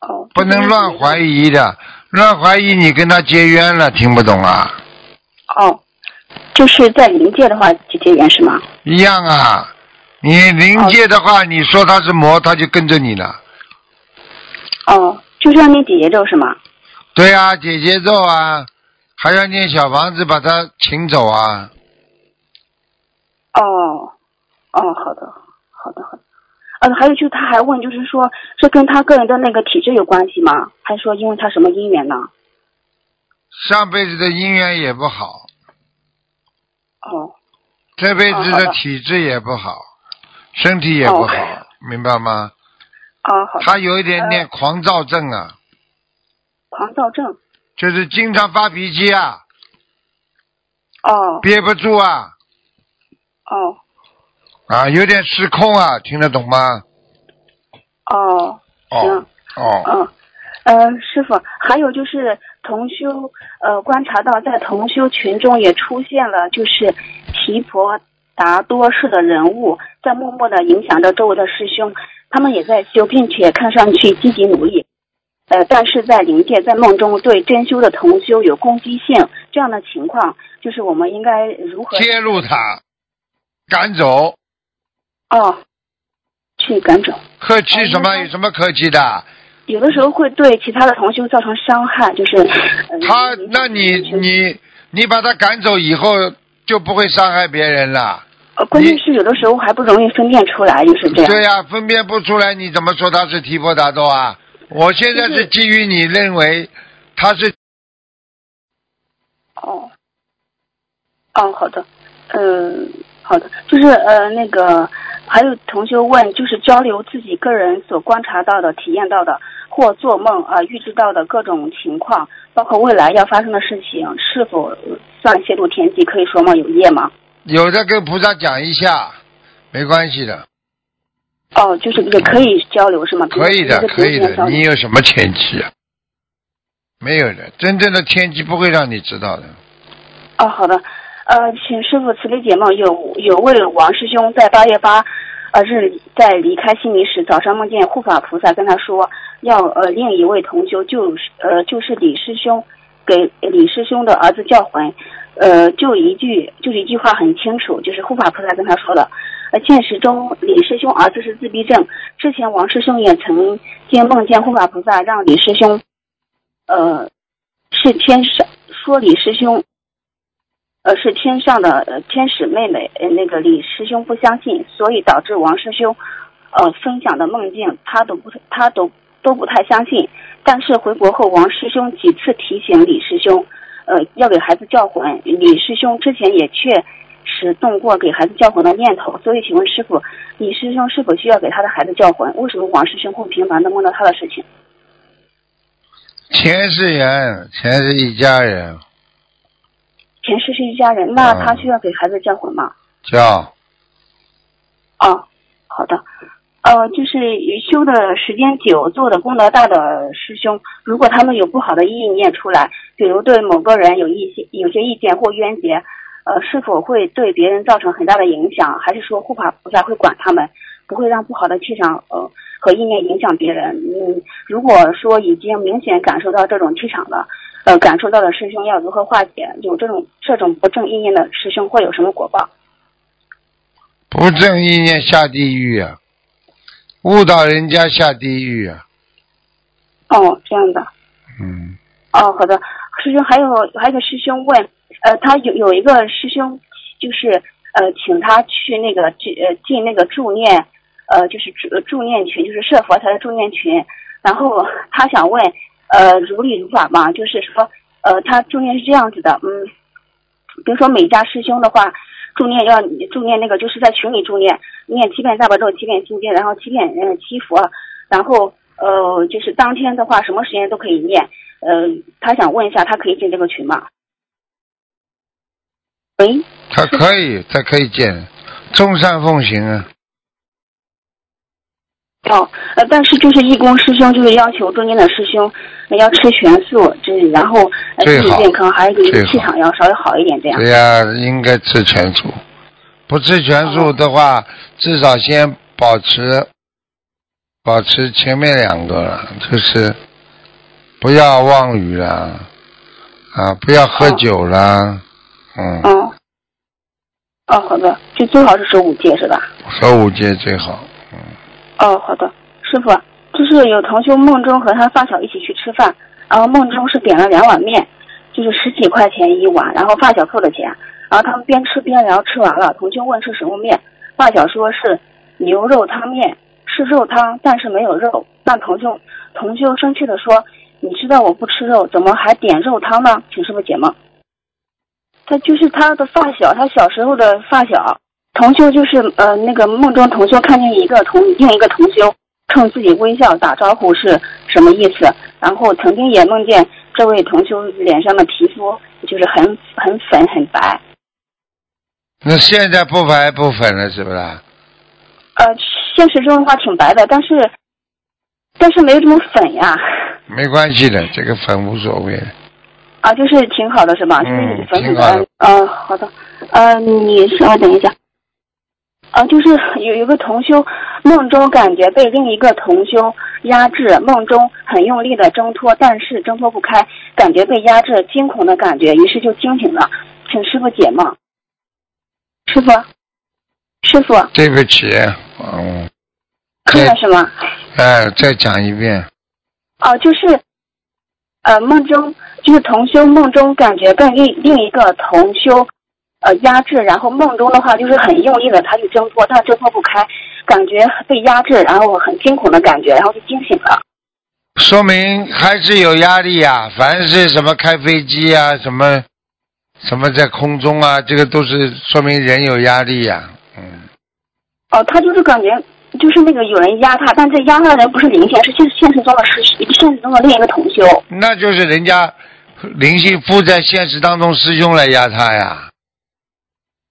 哦，不能乱怀疑的。乱怀疑你跟他结冤了，听不懂啊？哦，就是在灵界的话就结缘是吗？一样啊，你灵界的话，你说他是魔，他就跟着你了。哦，就是要念解结咒是吗？对啊，解结咒啊，还要念小房子把他请走啊。哦，哦，好的，好的，好的。呃，还有就是他还问，就是说是跟他个人的那个体质有关系吗？还是说因为他什么姻缘呢？上辈子的姻缘也不好，哦，这辈子的的体质也不好，身体也不好，哦明白吗？哦，好。他有一点点呃狂躁症啊，狂躁症。就是经常发脾气啊，哦憋不住啊，哦啊，有点失控啊，听得懂吗？哦，行哦，哦，嗯，呃，师傅，还有就是同修，呃，观察到在同修群中也出现了就是提婆达多式的人物，在默默的影响着周围的师兄，他们也在修，并且看上去积极努力。呃，但是在灵界在梦中对真修的同修有攻击性，这样的情况，就是我们应该如何揭露他，赶走，哦去赶走？客气什么？有什么客气的？有的时候会对其他的同修造成伤害，就是、呃、他，那你你你把他赶走以后，就不会伤害别人了。呃，关键是有的时候还不容易分辨出来，就是这样。对呀、分辨不出来，你怎么说他是提婆达多啊？我现在是基于你认为他是哦，哦，好的，嗯、好的，就是呃，那个还有同学问，就是交流自己个人所观察到的、体验到的，或做梦啊、呃预知到的各种情况，包括未来要发生的事情，是否算泄露天机？可以说吗？有业吗？有的跟菩萨讲一下，没关系的，哦，就是也可以交流是吗？可以的，可以的。你有什么天机啊？没有的，真正的天机不会让你知道的。哦，好的。呃，请师傅慈悲解梦，有有位王师兄在八月八呃日在离开悉尼时，早上梦见护法菩萨跟他说，要呃另一位同修就是呃就是李师兄给李师兄的儿子叫魂，呃就一句就一句话很清楚，就是护法菩萨跟他说的。呃，现实中李师兄儿子是自闭症，之前王师兄也曾经梦见护法菩萨让李师兄，呃是天上说李师兄。呃，是天上的呃天使妹妹，呃，那个李师兄不相信，所以导致王师兄，呃，分享的梦境他都不他都都不太相信。但是回国后，王师兄几次提醒李师兄，呃，要给孩子叫魂。李师兄之前也确实动过给孩子叫魂的念头，所以请问师傅，李师兄是否需要给他的孩子叫魂？为什么王师兄会频繁的梦到他的事情？前世人，前世一家人，前世是一家人，那嗯他需要给孩子叫魂吗？叫哦，好的。呃，就是修的时间久、做的功德大的师兄，如果他们有不好的意念出来，比如对某个人有一些有些意见或冤结，呃，是否会对别人造成很大的影响？还是说护法菩萨会管他们，不会让不好的气场呃和意念影响别人？嗯，如果说已经明显感受到这种气场了，呃，感受到了师兄要如何化解？有这种这种不正意念的师兄会有什么果报？不正意念下地狱啊，误导人家下地狱啊。哦，这样的。嗯，哦，好的，师兄，还有还有个师兄问，呃，他有有一个师兄，就是呃，请他去那个进呃进那个助念，呃，就是助助念群，就是设佛台的助念群。然后他想问，呃，如理如法嘛，就是说，呃，他助念是这样子的，嗯，比如说每家师兄的话，助念要助念那个就是在群里助念，念七遍大悲咒，七遍心经，然后七遍呃七佛，然后呃就是当天的话，什么时间都可以念。呃，他想问一下，他可以进这个群吗？喂，他可以，他可以进，众善奉行啊。哦，呃，但是就是义工师兄就是要求中间的师兄呃要吃全素，就是然后身体健康，还有就是气场要稍微好一点这样。对呀、应该吃全素。不吃全素的话，至少先保持保持前面两个了，就是不要妄语了，啊，不要喝酒了，嗯，嗯。哦，好的，就最好是十五戒是吧？十五戒最好。哦，好的，师傅，就是有同学梦中和他发小一起去吃饭，然后梦中是点了两碗面，就是十几块钱一碗，然后发小付的钱，然后他们边吃边聊，吃完了，同学问是什么面，发小说是牛肉汤面，是肉汤，但是没有肉。那同学同学生气的说：“你知道我不吃肉，怎么还点肉汤呢？”请师傅解梦。他就是他的发小，他小时候的发小。同修就是呃那个梦中同修看见一个同另一个同修冲自己微笑打招呼是什么意思？然后曾经也梦见这位同修脸上的皮肤就是很很粉很白，那现在不白不粉了，是不是？呃，现实中的话挺白的，但是但是没有这么粉呀，没关系的，这个粉无所谓。啊，就是挺好的是吧？就是嗯粉粉挺好的的，嗯、好的，呃，你稍微等一下。啊，就是有一个同修梦中感觉被另一个同修压制，梦中很用力的挣脱，但是挣脱不开，感觉被压制，惊恐的感觉，于是就惊醒了，请师傅解梦。师傅，师傅，对不起，嗯，看了是吗？哎，再讲一遍。哦，就是，呃，梦中就是同修梦中感觉被另另一个同修呃压制，然后梦中的话就是很用力的他去挣脱，但挣脱不开，感觉被压制，然后很惊恐的感觉，然后就惊醒了。说明还是有压力呀、凡是什么开飞机啊，什么什么在空中啊，这个都是说明人有压力呀、嗯，哦，他就是感觉就是那个有人压他，但这压他的人不是灵性，是现现实中的师现实中的另一个同修。那就是人家灵性附在现实当中师兄来压他呀，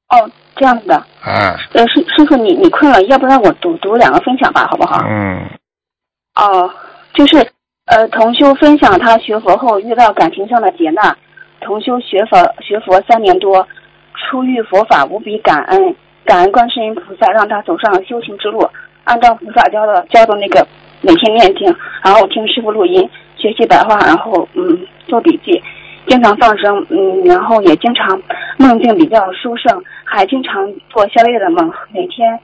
哦，这样子的。啊，呃，师师傅你你困了，要不然我读读两个分享吧，好不好？嗯，哦，就是呃，同修分享他学佛后遇到感情上的劫难。同修学佛学佛三年多，初遇佛法无比感恩，感恩观世音菩萨让他走上修行之路，按照菩萨教的教的那个每天念经，然后听师傅录音，学习白话，然后嗯做笔记，经常放生，嗯，然后也经常梦境比较殊胜，还经常做宵夜的梦，每天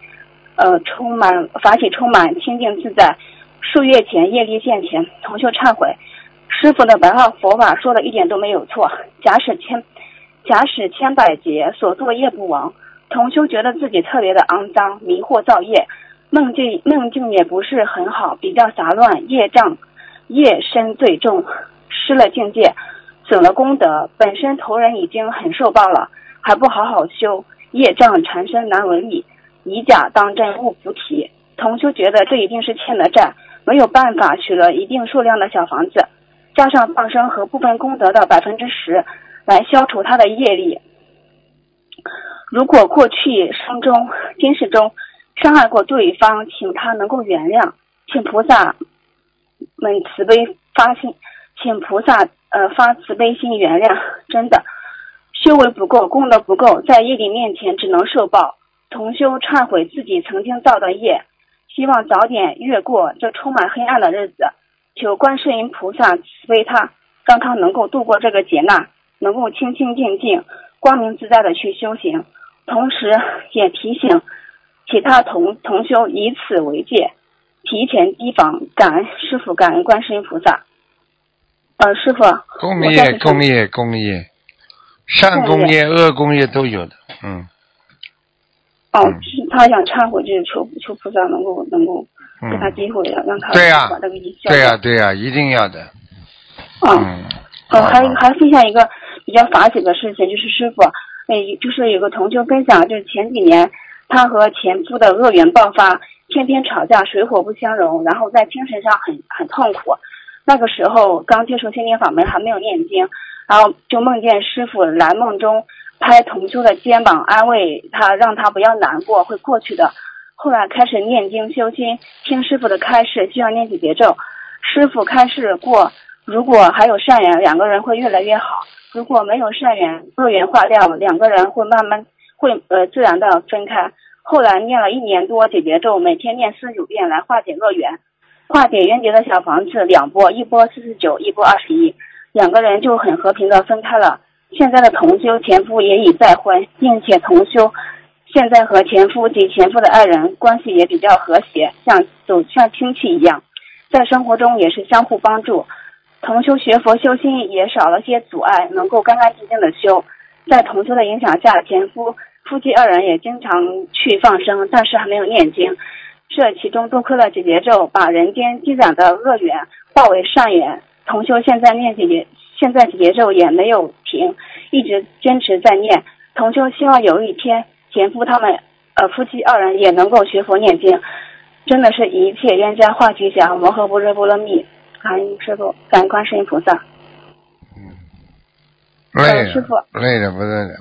呃充满法喜充满清净自在。数月前业力现前，同修忏悔，师傅的白话佛法说的一点都没有错。假使千假使千百劫所作业不亡，同修觉得自己特别的肮脏，迷惑造业，梦境梦境也不是很好，比较杂乱，业障业深最重，失了境界，损了功德。本身头人已经很受报了，还不好好修，业障缠身难为力，以假当真勿菩提。同修觉得这一定是欠了债。没有办法取了一定数量的小房子，加上放生和部分功德的百分之十，来消除他的业力。如果过去生中、今世中伤害过对方，请他能够原谅，请菩萨们慈悲发心，请菩萨呃发慈悲心原谅。真的，修为不够，功德不够，在业力面前只能受报。同修忏悔自己曾经造的业。希望早点越过这充满黑暗的日子，求观世音菩萨慈悲他，让他能够度过这个劫难，能够清清净净、光明自在的去修行。同时，也提醒其他同同修以此为戒，提前提防。感恩师傅，感恩观世音菩萨。呃，师傅，共业，共业，共业，善功业、恶功业都有的，嗯。哦，是他想忏悔，就是求求菩萨能够能够给他嗯，机会，让他对呀。把这个业消对呀、掉对呀、一定要的，嗯。嗯，呃，好好。还还分享一个比较法喜的事情，就是师傅，哎，就是有个同学分享，就是前几年他和前夫的恶缘爆发，天天吵架，水火不相容，然后在精神上很很痛苦。那个时候刚接触心灵法门，还没有念经，然后就梦见师傅来梦中拍同修的肩膀，安慰他，让他不要难过，会过去的。后来开始念经修心，听师傅的开示，需要念几节咒。师傅开示过，如果还有善缘，两个人会越来越好；如果没有善缘，恶缘化掉，两个人会慢慢会呃自然的分开。后来念了一年多解结咒，每天念四十九遍来化解恶缘。化解冤结的小房子两波，一波四十九，一波二十一，两个人就很和平的分开了。现在的同修前夫也已再婚，并且同修现在和前夫及前夫的爱人关系也比较和谐，像走像亲戚一样，在生活中也是相互帮助。同修学佛修心也少了些阻碍，能够干干净净的修。在同修的影响下，前夫夫妻二人也经常去放生，但是还没有念经。这其中多亏了解结咒，把人间积攒的恶缘化为善缘。同修现在念解结，现在解结咒也没有停，一直坚持在念。同修希望有一天前夫他们呃夫妻二人也能够学佛念经，真的是一切冤家化吉祥，摩诃般若波罗蜜。感恩师傅，感恩观世音菩萨。累呃师傅了，累的不得了，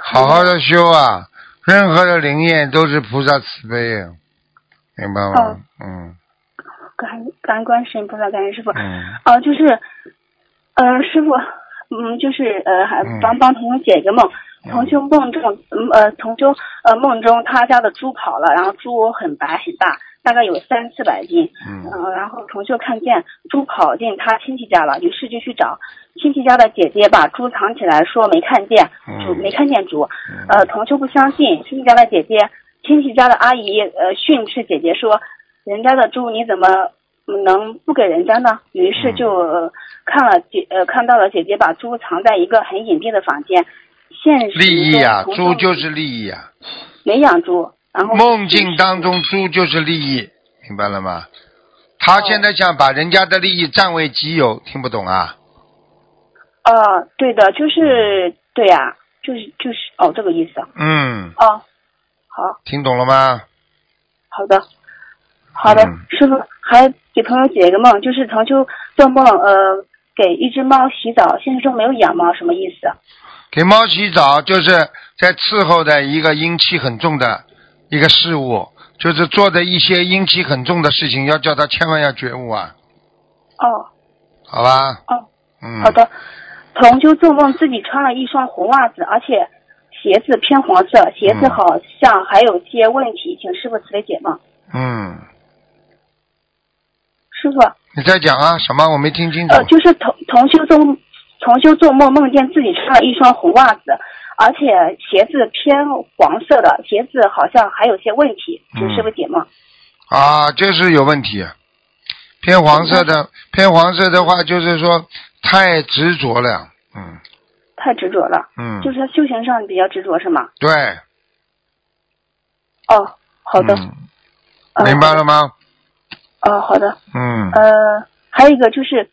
好好的修啊，任何的灵验都是菩萨慈悲啊，明白吗哦？嗯感恩感恩观世音菩萨，感恩师傅。嗯，哦、就是，呃，师傅，嗯，就是呃，还嗯帮帮同学解一个梦。同修梦中，嗯呃，同修呃梦中他家的猪跑了，然后猪很白很大，大概有三四百斤。嗯呃，然后同修看见猪跑进他亲戚家了，于是就去找亲戚家的姐姐，把猪藏起来，说没看见猪，嗯没看见猪。嗯呃，同修不相信，亲戚家的姐姐、亲戚家的阿姨呃训斥姐姐说，人家的猪你怎么能不给人家呢？于是就、呃看了姐呃看到了姐姐把猪藏在一个很隐蔽的房间。现实利益啊，猪就是利益啊，没养猪，然后梦境当中猪就是利益，明白了吗？他现在想把人家的利益占为己有，听不懂啊？呃，对的，就是对呀、就是就是哦这个意思嗯，哦，好听懂了吗？好的好的，嗯师傅还给朋友解一个梦，就是同修做梦呃给一只猫洗澡，现实中没有养猫，什么意思？给猫洗澡就是在伺候的一个阴气很重的一个事物，就是做的一些阴气很重的事情，要叫他千万要觉悟啊，哦好吧？哦，嗯，好的。同修做梦自己穿了一双红袜子，而且鞋子偏黄色，鞋子嗯好像还有些问题，请师傅慈悲解梦。嗯，师傅，你在讲啊？什么？我没听清楚。呃，就是同同修做同修做梦梦见自己穿了一双红袜子，而且鞋子偏黄色的，鞋子好像还有些问题，请师傅解梦。啊，就是有问题。偏黄色的，偏黄色的话，就是说太执着了。嗯太执着了，嗯，就是他修行上比较执着是吗？对。哦，好的，明白了吗？哦，好的。嗯。呃，还有一个就是，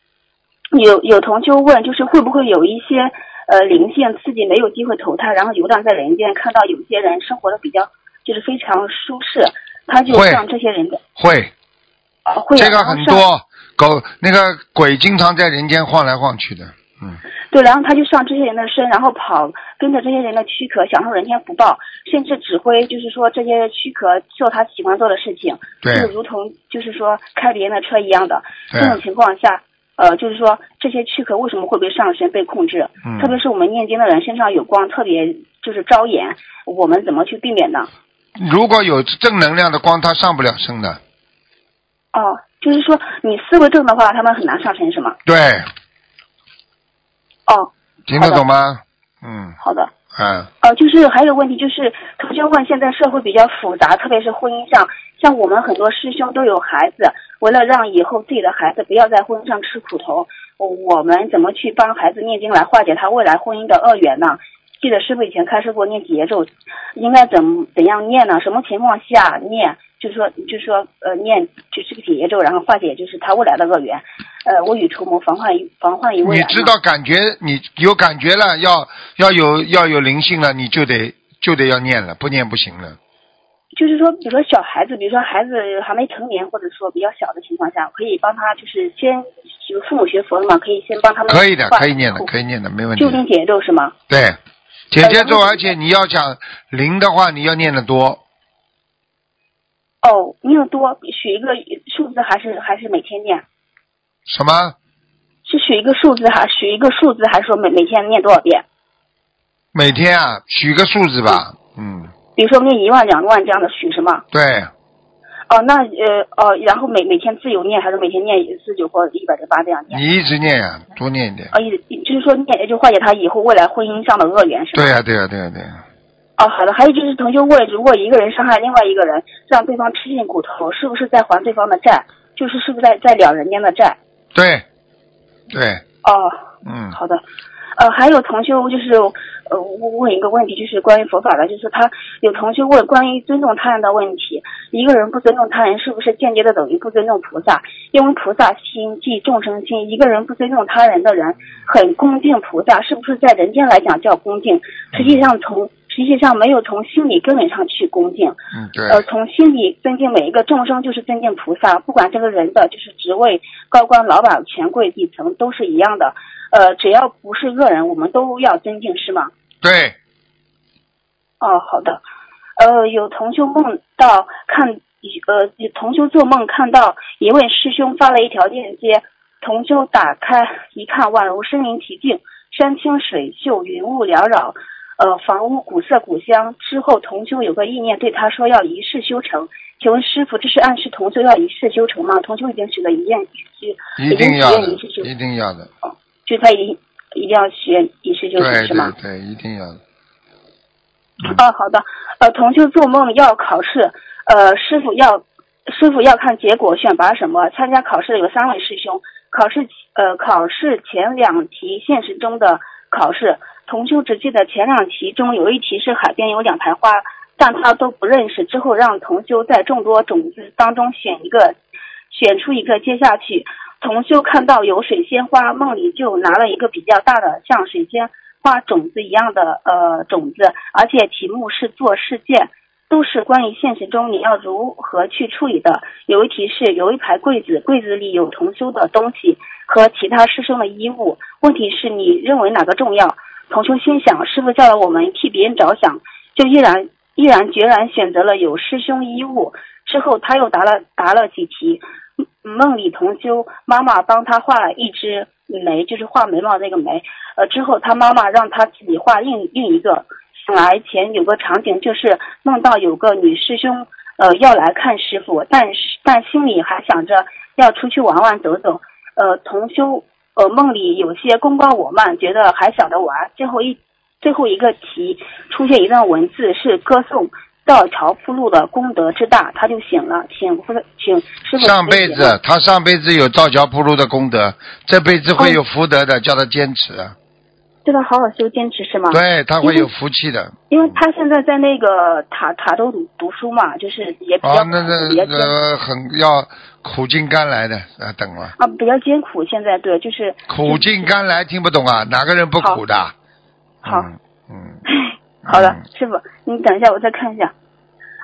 有有同修问，就是会不会有一些呃灵性自己没有机会投胎，然后游荡在人间，看到有些人生活的比较就是非常舒适，他就让这些人的会，啊会这个很多狗那个鬼经常在人间晃来晃去的。嗯对，然后他就上这些人的身，然后跑跟着这些人的躯壳，享受人间福报，甚至指挥，就是说这些躯壳做他喜欢做的事情，对就如同就是说开别人的车一样的。对这种情况下，呃，就是说这些躯壳为什么会被上身被控制？嗯特别是我们念经的人身上有光，特别就是招眼，我们怎么去避免呢？如果有正能量的光，它上不了身的。哦，就是说你思维正的话，他们很难上身是吗？对，哦，听得懂吗？嗯，好的。嗯，呃，就是还有问题，就是同学问，现在社会比较复杂，特别是婚姻上，像我们很多师兄都有孩子，为了让以后自己的孩子不要在婚姻上吃苦头，我我们怎么去帮孩子念经来化解他未来婚姻的恶缘呢？记得师傅以前开始给我念节奏，应该怎么怎样念呢？什么情况下念？就是说，就是说，呃，念就是个节奏，然后化解就是他未来的恶缘，呃，未雨绸缪，防患于防患于未然。你知道感觉你有感觉了，要要有要有灵性了，你就得就得要念了，不念不行了。就是说，比如说小孩子，比如说孩子还没成年，或者说比较小的情况下，可以帮他就是先，就父母学佛了嘛，可以先帮他们可以的，可以念的，可以念的，没问题就。定节奏是吗？对，姐姐咒，呃而且你要想灵的话，你要念的多，哦，念的多，许一个数字还是还是每天念？什么？是许一个数字还许一个数字，还是说每每天念多少遍？每天啊，许个数字吧。嗯，比如说念一万、两万这样的许是吗？对，哦，那呃哦，然后每每天自由念，还是每天念四九或一百零八这样念？你一直念呀、多念一点。啊，一就是说念就化解他以后未来婚姻上的恶缘是吧？对呀、对呀、对呀、对呀、哦，好的。还有就是同学问，如果一个人伤害另外一个人，让对方吃尽骨头，是不是在还对方的债？就是是不是在在两人间的债？对，对，哦，嗯，好的。呃，还有同学就是呃问一个问题，就是关于佛法的，就是他有同学问关于尊重他人的问题，一个人不尊重他人，是不是间接的等于不尊重菩萨？因为菩萨心即众生心，一个人不尊重他人的人，很恭敬菩萨，是不是在人间来讲叫恭敬？实际上从实际上没有从心理根本上去恭敬，嗯，对，呃，从心里尊敬每一个众生，就是尊敬菩萨，不管这个人的就是职位、高官、老板、权贵、底层都是一样的。呃，只要不是恶人，我们都要尊敬，是吗？对，哦，好的。呃，有同修梦到看，呃，同修做梦看到一位师兄发了一条链接，同修打开一看，宛如身临其境，山清水秀，云雾缭绕，呃，房屋古色古香。之后，同修有个意念对他说要一世修成。请问师傅，这是暗示同修要一世修成吗？同修已经许了一愿，许一定要的一世修，，一定要的，就他一一定要许愿一世修成是吗？对对，一定要的。哦，好的。呃，同修做梦要考试，呃，师傅要师傅要看结果选拔什么？参加考试的有三位师兄，考试呃考试前两题现实中的考试，同修只记得前两题中有一题是海边有两排花，但他都不认识。之后让同修在众多种子当中选一个，选出一个接下去。同修看到有水仙花，梦里就拿了一个比较大的像水仙花种子一样的呃种子，而且题目是做事件，都是关于现实中你要如何去处理的。有一题是有一排柜子，柜子里有同修的东西和其他师兄的衣物，问题是你认为哪个重要？同修心想，师傅叫了我们替别人着想，就毅然毅然决然选择了有师兄衣物。之后他又答了答了几题，梦里同修妈妈帮他画了一只眉，就是画眉毛那个眉。呃，之后他妈妈让他自己画另另一个。醒来前有个场景，就是梦到有个女师兄呃要来看师傅，但是但心里还想着要出去玩玩走走。呃，同修呃梦里有些公关我慢，觉得还想着玩。最后一最后一个题出现一段文字是歌颂道桥铺路的功德之大，他就醒了，请或者请师傅上辈子他上辈子有造桥铺路的功德，这辈子会有哦福德的，叫他坚持。叫他好好修，坚持是吗？对他会有福气的。因为他现在在那个塔塔州读读书嘛，就是也比较、哦，那那比较艰呃很要苦尽甘来的啊，等了。啊比较艰苦。现在对，就是苦尽甘来，听不懂啊？哪个人不苦的？好，嗯嗯，好的嗯，师傅，你等一下，我再看一下。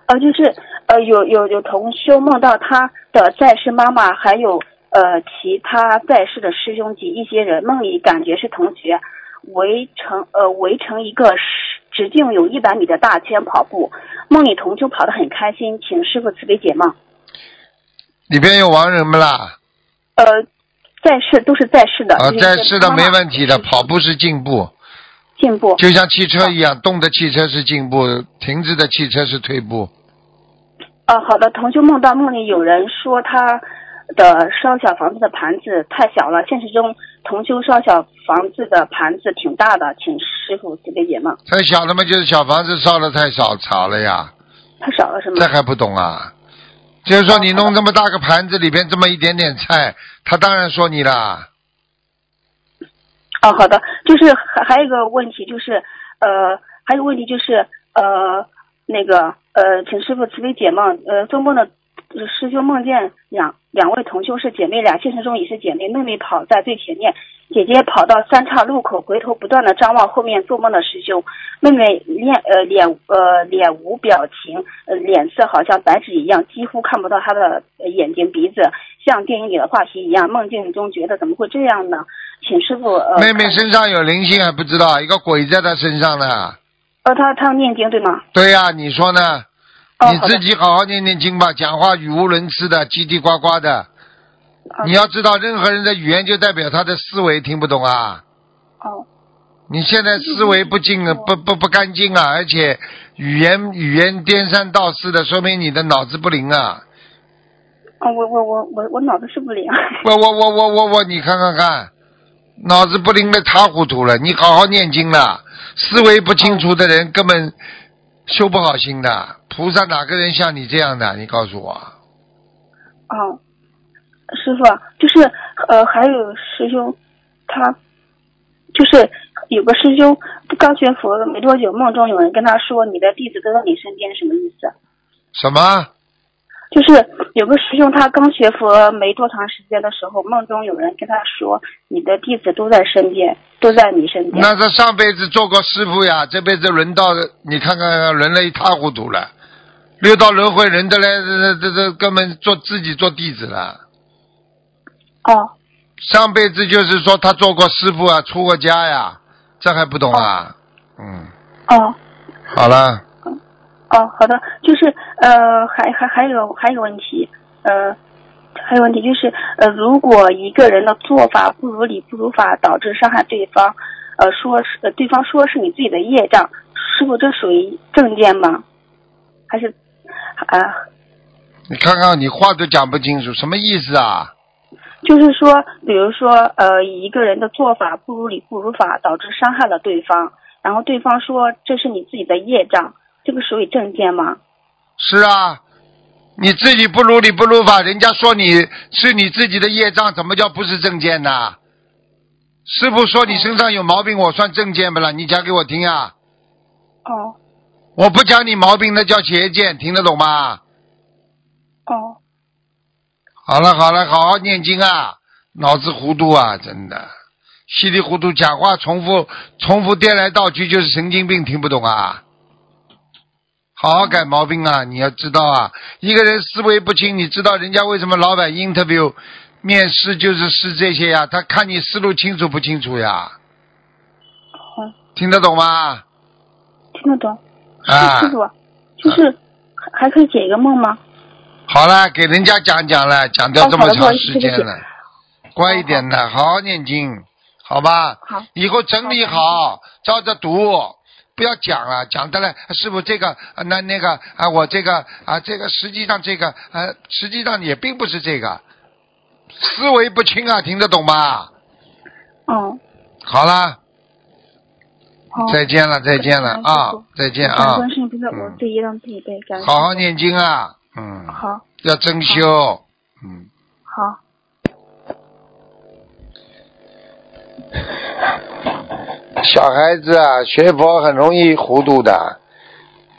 呃，就是呃，有有有同修梦到他的在世妈妈，还有呃其他在世的师兄及一些人，梦里感觉是同学，围成呃围成一个直径有一百米的大圈跑步。梦里同修跑得很开心，请师傅慈悲解梦。里边有亡人们啦，呃，在世都是在世的，啊，在世的没问题的，跑步是进步，进步。就像汽车一样，动的汽车是进步，停止的汽车是退步。呃，好的，同修梦到梦里有人说他的烧小房子的盘子太小了，现实中同修烧小房子的盘子挺大的，请师傅慈悲解梦。太小了嘛，就是小房子烧的太少少了呀，太少了是吗？这还不懂啊？就是说你弄这么大个盘子里边这么一点点菜，他当然说你啦。哦，好的，就是还还有一个问题就是，呃，还有个问题就是，呃，那个呃，请师傅慈悲解梦，呃，做梦的呃师兄梦见两两位同修是姐妹俩，现实中也是姐妹，妹妹跑在最前面，姐姐跑到三岔路口，回头不断的张望后面做梦的师兄，妹妹脸呃脸呃脸无表情，呃脸色好像白纸一样，几乎看不到她的呃眼睛鼻子，像电影里的画皮一样，梦境中觉得怎么会这样呢？请师傅呃，妹妹身上有灵性还不知道，一个鬼在她身上呢。呃，她她要念经对吗？对呀、你说呢？你自己好好念念经吧，讲话语无伦次的，叽叽呱呱的。啊你要知道，任何人的语言就代表他的思维，听不懂啊？哦你现在思维不净啊，不不不干净啊，而且语言语言颠三倒四的，说明你的脑子不灵啊！哦，我我我我我脑子是不灵。我我我我我我，你看看看，脑子不灵的塌糊涂了。你好好念经了，思维不清楚的人根本修不好心的。菩萨哪个人像你这样的？你告诉我。哦，师傅，就是呃，还有师兄，他就是有个师兄刚学佛了没多久，梦中有人跟他说：“你的弟子都在你身边”，什么意思？什么？就是有个师兄他刚学佛没多长时间的时候，梦中有人跟他说：“你的弟子都在身边，都在你身边。”那他上辈子做过师傅呀，这辈子轮到你看看，轮了一塌糊涂了。六道轮回轮的嘞，这这这根本做自己做弟子了。哦上辈子就是说他做过师傅啊，出过家呀，这还不懂啊？嗯，哦好了，哦，好的，就是呃，还还还有还有个问题，呃，还有问题就是呃，如果一个人的做法不如理不如法，导致伤害对方，呃，说是呃对方说是你自己的业障，师傅这属于正见吗？还是啊、你看看你话都讲不清楚，什么意思啊？就是说，比如说呃，一个人的做法不如理不如法，导致伤害了对方，然后对方说这是你自己的业障，这个属于正见吗？是啊，你自己不如理不如法，人家说你是你自己的业障，怎么叫不是正见呢？师傅说你身上有毛病，我算正见不啦？你讲给我听啊！哦我不讲你毛病，那叫邪见，听得懂吗？哦好了好了，好好念经啊，脑子糊涂啊，真的稀里糊涂讲话，重复重复颠来倒去就是神经病，听不懂啊。好好改毛病啊！你要知道啊，一个人思维不清，你知道人家为什么老板 interview 面试就是试这些呀？他看你思路清楚不清楚呀？好，听得懂吗？听得懂。啊师傅，就是还还可以解一个梦吗？好了，给人家讲讲了，讲掉这么长时间了，乖一点的，好好念经，好吧？好。以后整理好，照着读，不要讲了，讲的嘞，师傅这个啊那那个啊，我这个啊这个实际上这个啊实际上也并不是这个，思维不清啊，听得懂吗？嗯。好啦，好。再见了，再见了啊，再见感啊恩，圣菩萨，我嗯这一让自己背，好好。念经啊，嗯，好，要真修，嗯。好。小孩子啊，学佛很容易糊涂的，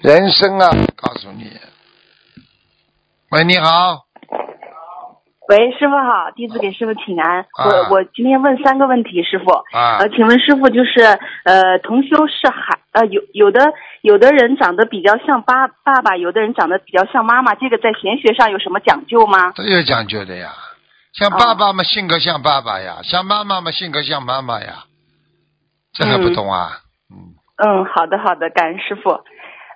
人生啊，告诉你。喂，你好，喂，师傅好，弟子给师傅请安。啊我我今天问三个问题，师傅。啊呃，请问师傅就是呃，同修是孩呃有有的有的人长得比较像爸爸爸，有的人长得比较像妈妈，这个在玄学上有什么讲究吗？这有讲究的呀。像爸爸嘛，性格像爸爸呀；像妈妈嘛，性格像妈妈呀。这还不懂啊？嗯，嗯，好的好的，感恩师傅。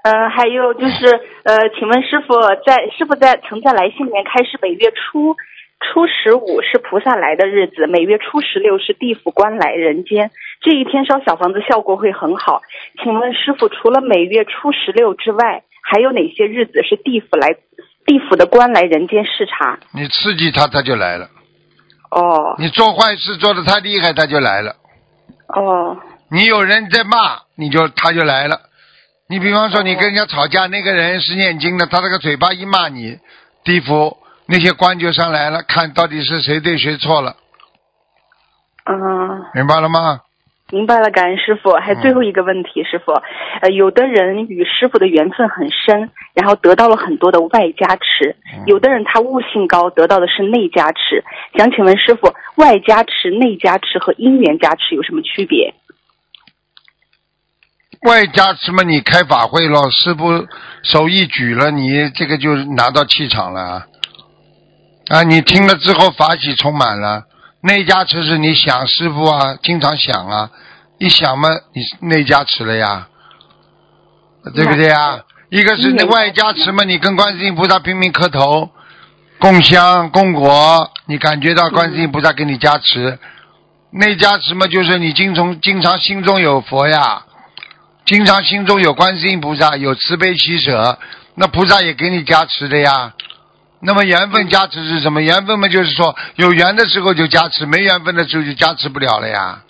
呃，还有就是呃，请问师傅在师傅在曾在来信里面开始每月初初十五是菩萨来的日子，每月初十六是地府官来人间，这一天烧小房子效果会很好。请问师傅，除了每月初十六之外，还有哪些日子是地府来地府的官来人间视察？你刺激他，他就来了。哦你做坏事做的太厉害，他就来了。哦你有人在骂，你就他就来了。你比方说你跟人家吵架，那个人是念经的，他这个嘴巴一骂你，地府那些官就上来了，看到底是谁对谁错了，嗯。明白了吗？明白了，感恩师傅。还有最后一个问题，师傅，呃，有的人与师傅的缘分很深，然后得到了很多的外加持；有的人他悟性高，得到的是内加持。想请问师傅，外加持、内加持和因缘加持有什么区别？外加持嘛，你开法会了，师傅手一举了，你这个就拿到气场了啊！啊，你听了之后法喜充满了。内加持是你想师傅啊，经常想啊，一想嘛，你内加持了呀，对不对呀？一个是那外加持嘛，你跟观世音菩萨拼命磕头、供香、供果，你感觉到观世音菩萨给你加持。内加持嘛，就是你经从经常心中有佛呀，经常心中有观世音菩萨，有慈悲喜舍，那菩萨也给你加持的呀。那么缘分加持是什么？缘分嘛，就是说有缘的时候就加持，没缘分的时候就加持不了了呀。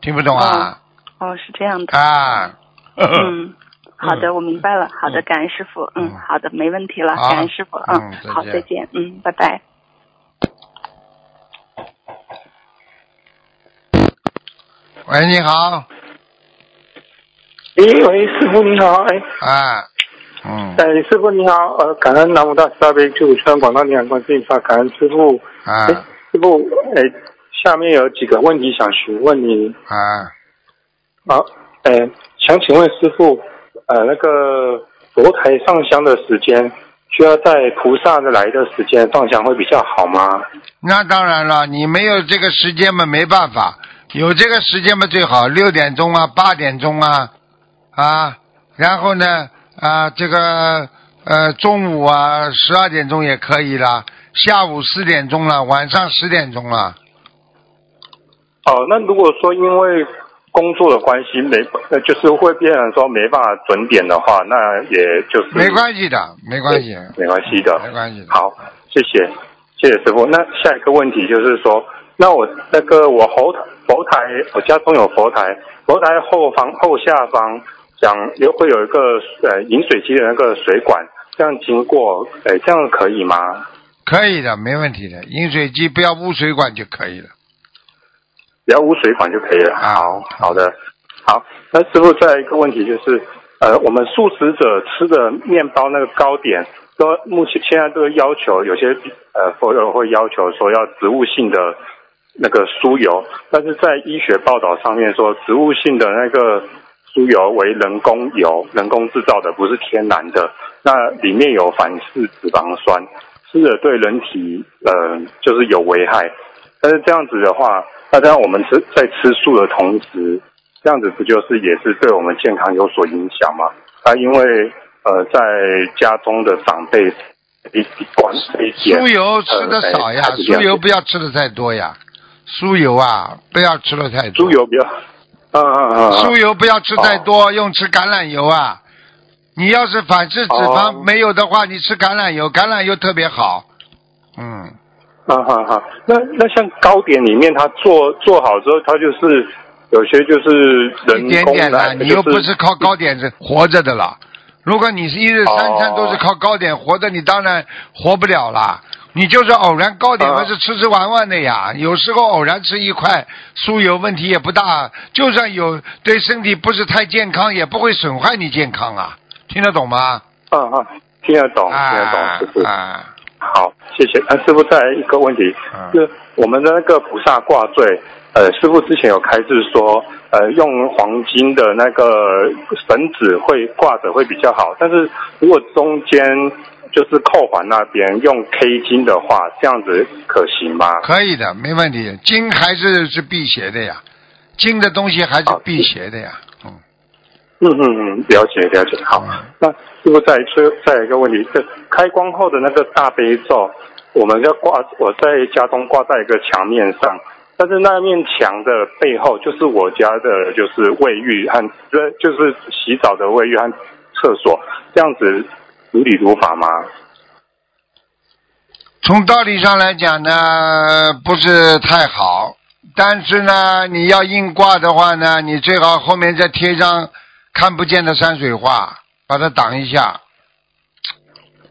听不懂啊？哦，是这样的。啊。嗯，好的，我明白了。好的，感恩师傅。嗯，好的，没问题了。感恩师傅。嗯好，再见。嗯，拜拜。喂，你好，喂喂，师傅你好，哎，啊，嗯，哎，师傅你好，呃，感恩南无大慈大悲救苦救难广大灵感观世音菩萨，感恩师傅。啊哎，师傅，哎，下面有几个问题想询问你。啊，好，哎，想请问师傅，呃，那个佛台上香的时间，需要在菩萨的来的时间上香会比较好吗？那当然了，你没有这个时间嘛，没办法。有这个时间嘛最好，六点钟啊，八点钟啊，啊，然后呢，啊，这个呃中午啊十二点钟也可以啦，下午四点钟了，晚上十点钟了。哦，那如果说因为工作的关系没，呃，就是会变成说没办法准点的话，那也就是没关系的，没关系，没关系的，没关系的。好，谢谢，谢谢师傅。那下一个问题就是说，那我那个我佛佛台，我家中有佛台，佛台后方后下方讲有会有一个呃饮水机的那个水管，这样经过，哎，这样可以吗？可以的，没问题的。饮水机不要污水管就可以了。只要污水管就可以了。好，好的，好。那师傅，再一个问题就是，呃，我们素食者吃的面包那个糕点，都目前现在都要求有些呃佛友会要求说要植物性的那个酥油，但是在医学报道上面说，植物性的那个酥油为人工油，人工制造的，不是天然的，那里面有反式脂肪酸，吃了对人体呃就是有危害。但是这样子的话，那这样我们吃在吃素的同时，这样子不就是也是对我们健康有所影响吗？啊，因为呃，在家中的长辈一一管一点酥油吃的少呀，呃酥油不要吃的太多呀，酥油啊不要吃的太多。猪油比较，嗯嗯嗯，酥油不要吃太多，用吃橄榄油啊。你要是反式脂肪哦没有的话，你吃橄榄油，橄榄油特别好。嗯，啊哈哈，那那像糕点里面，它做做好之后，它就是有些就是人一点工点的，来的，你又不是靠糕点是活着的了。如果你是一日三餐都是靠糕点活着，你当然活不了了。你就是偶然高点还，是吃吃玩玩的呀。有时候偶然吃一块酥油，问题也不大。就算有对身体不是太健康，也不会损害你健康啊。听得懂吗？啊啊，听得懂，听得懂，师傅。啊，好，谢谢。啊，师傅，再来一个问题，就是我们的那个菩萨挂坠，呃，师傅之前有开示说，呃，用黄金的那个绳子会挂着会比较好，但是如果中间就是扣环那边用 K 金的话，这样子可行吗？可以的，没问题。金还是是辟邪的呀，金的东西还是辟邪的呀。嗯嗯嗯，了解了解。好，那师傅再最再来一个问题，是开光后的那个大悲咒，我们要挂，我在家中挂在一个墙面上，但是那面墙的背后就是我家的，就是卫浴和呃就是洗澡的卫浴和厕所，这样子如理如法吗？从道理上来讲呢，不是太好。但是呢，你要硬挂的话呢，你最好后面再贴一张看不见的山水画，把它挡一下。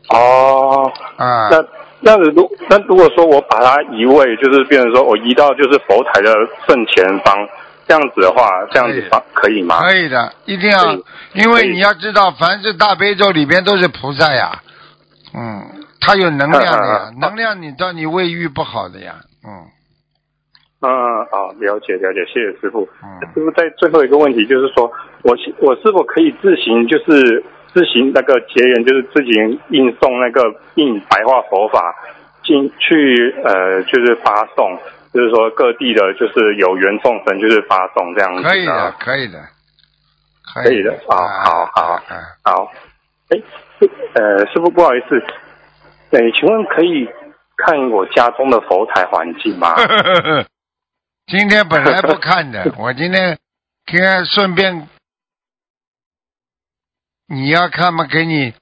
哦，啊，那那如那如果说我把它移位，就是变成说我移到就是佛台的正前方，这样子的话，这样子方可以吗？可以的，一定要，因为你要知道，凡是大悲咒里边都是菩萨呀，嗯，它有能量的呀，能量你到你胃欲不好的呀，嗯。嗯嗯好，了解了解，谢谢师傅。师傅在最后一个问题就是说，我我是否可以自行就是自行那个结缘，就是自行印送那个印白话佛法进去呃，就是发送，就是说各地的就是有缘众生就是发送这样子。可以的，可以的，可以的啊，好好好。哎，呃，师傅不好意思，哎，请问可以看我家中的佛台环境吗？今天本来不看的，我今天看顺便，你要看嘛，给你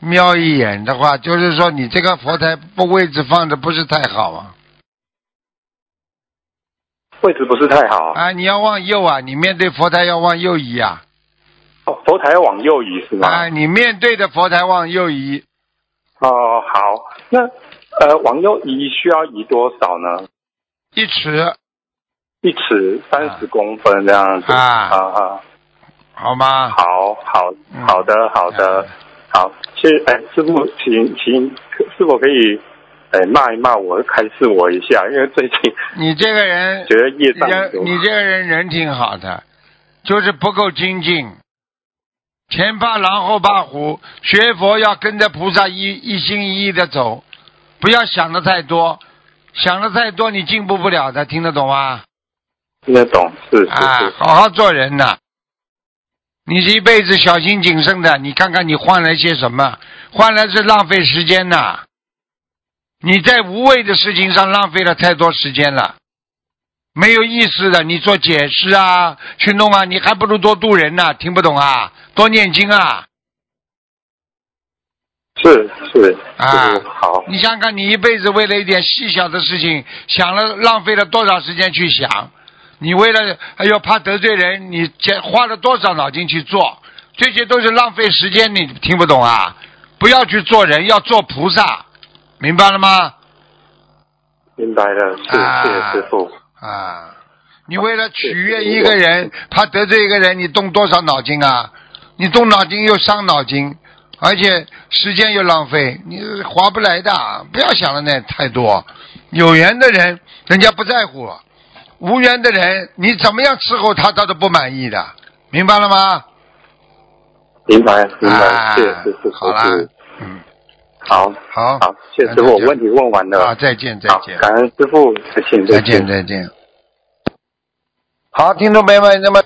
瞄一眼的话，就是说你这个佛台不位置放的不是太好啊。位置不是太好啊！你要往右啊！你面对佛台要往右移啊！哦，佛台要往右移是吧？啊，你面对的佛台往右移。哦，好，那。呃，往右移需要移多少呢？一尺，一尺三十公分这样子啊啊，好吗？好好好的好的好，谢哎师傅，请请是否可以哎骂一骂我，开示我一下？因为最近你这个人觉得业障你这个人人挺好的，就是不够精进，前怕狼后怕虎，学佛要跟着菩萨一一心一意的走。不要想的太多，想的太多你进步不了的，听得懂吗？听得懂，是是啊，好好做人呐。你这一辈子小心谨慎的，你看看你换来些什么？换来是浪费时间呐。你在无谓的事情上浪费了太多时间了，没有意思的。你做解释啊，去弄啊，你还不如多度人呢。听不懂啊？多念经啊。是是啊，好。你想想看，你一辈子为了一点细小的事情，想了浪费了多少时间去想？你为了哎呦怕得罪人，你花了多少脑筋去做？这些都是浪费时间，你听不懂啊？不要去做人，要做菩萨，明白了吗？明白了，谢谢师傅。啊，你为了取悦一个人，怕得罪一个人，你动多少脑筋啊？你动脑筋又伤脑筋。而且时间又浪费，你划不来的。不要想的那太多。有缘的人，人家不在乎；无缘的人，你怎么样伺候他，他都不满意的。明白了吗？明白，明白。谢谢师傅。好啦，嗯，好，好，好，谢谢师傅。我问题问完了。啊，再见，再见。感恩师傅，再见，再见，再见。好，听众朋友们，那么。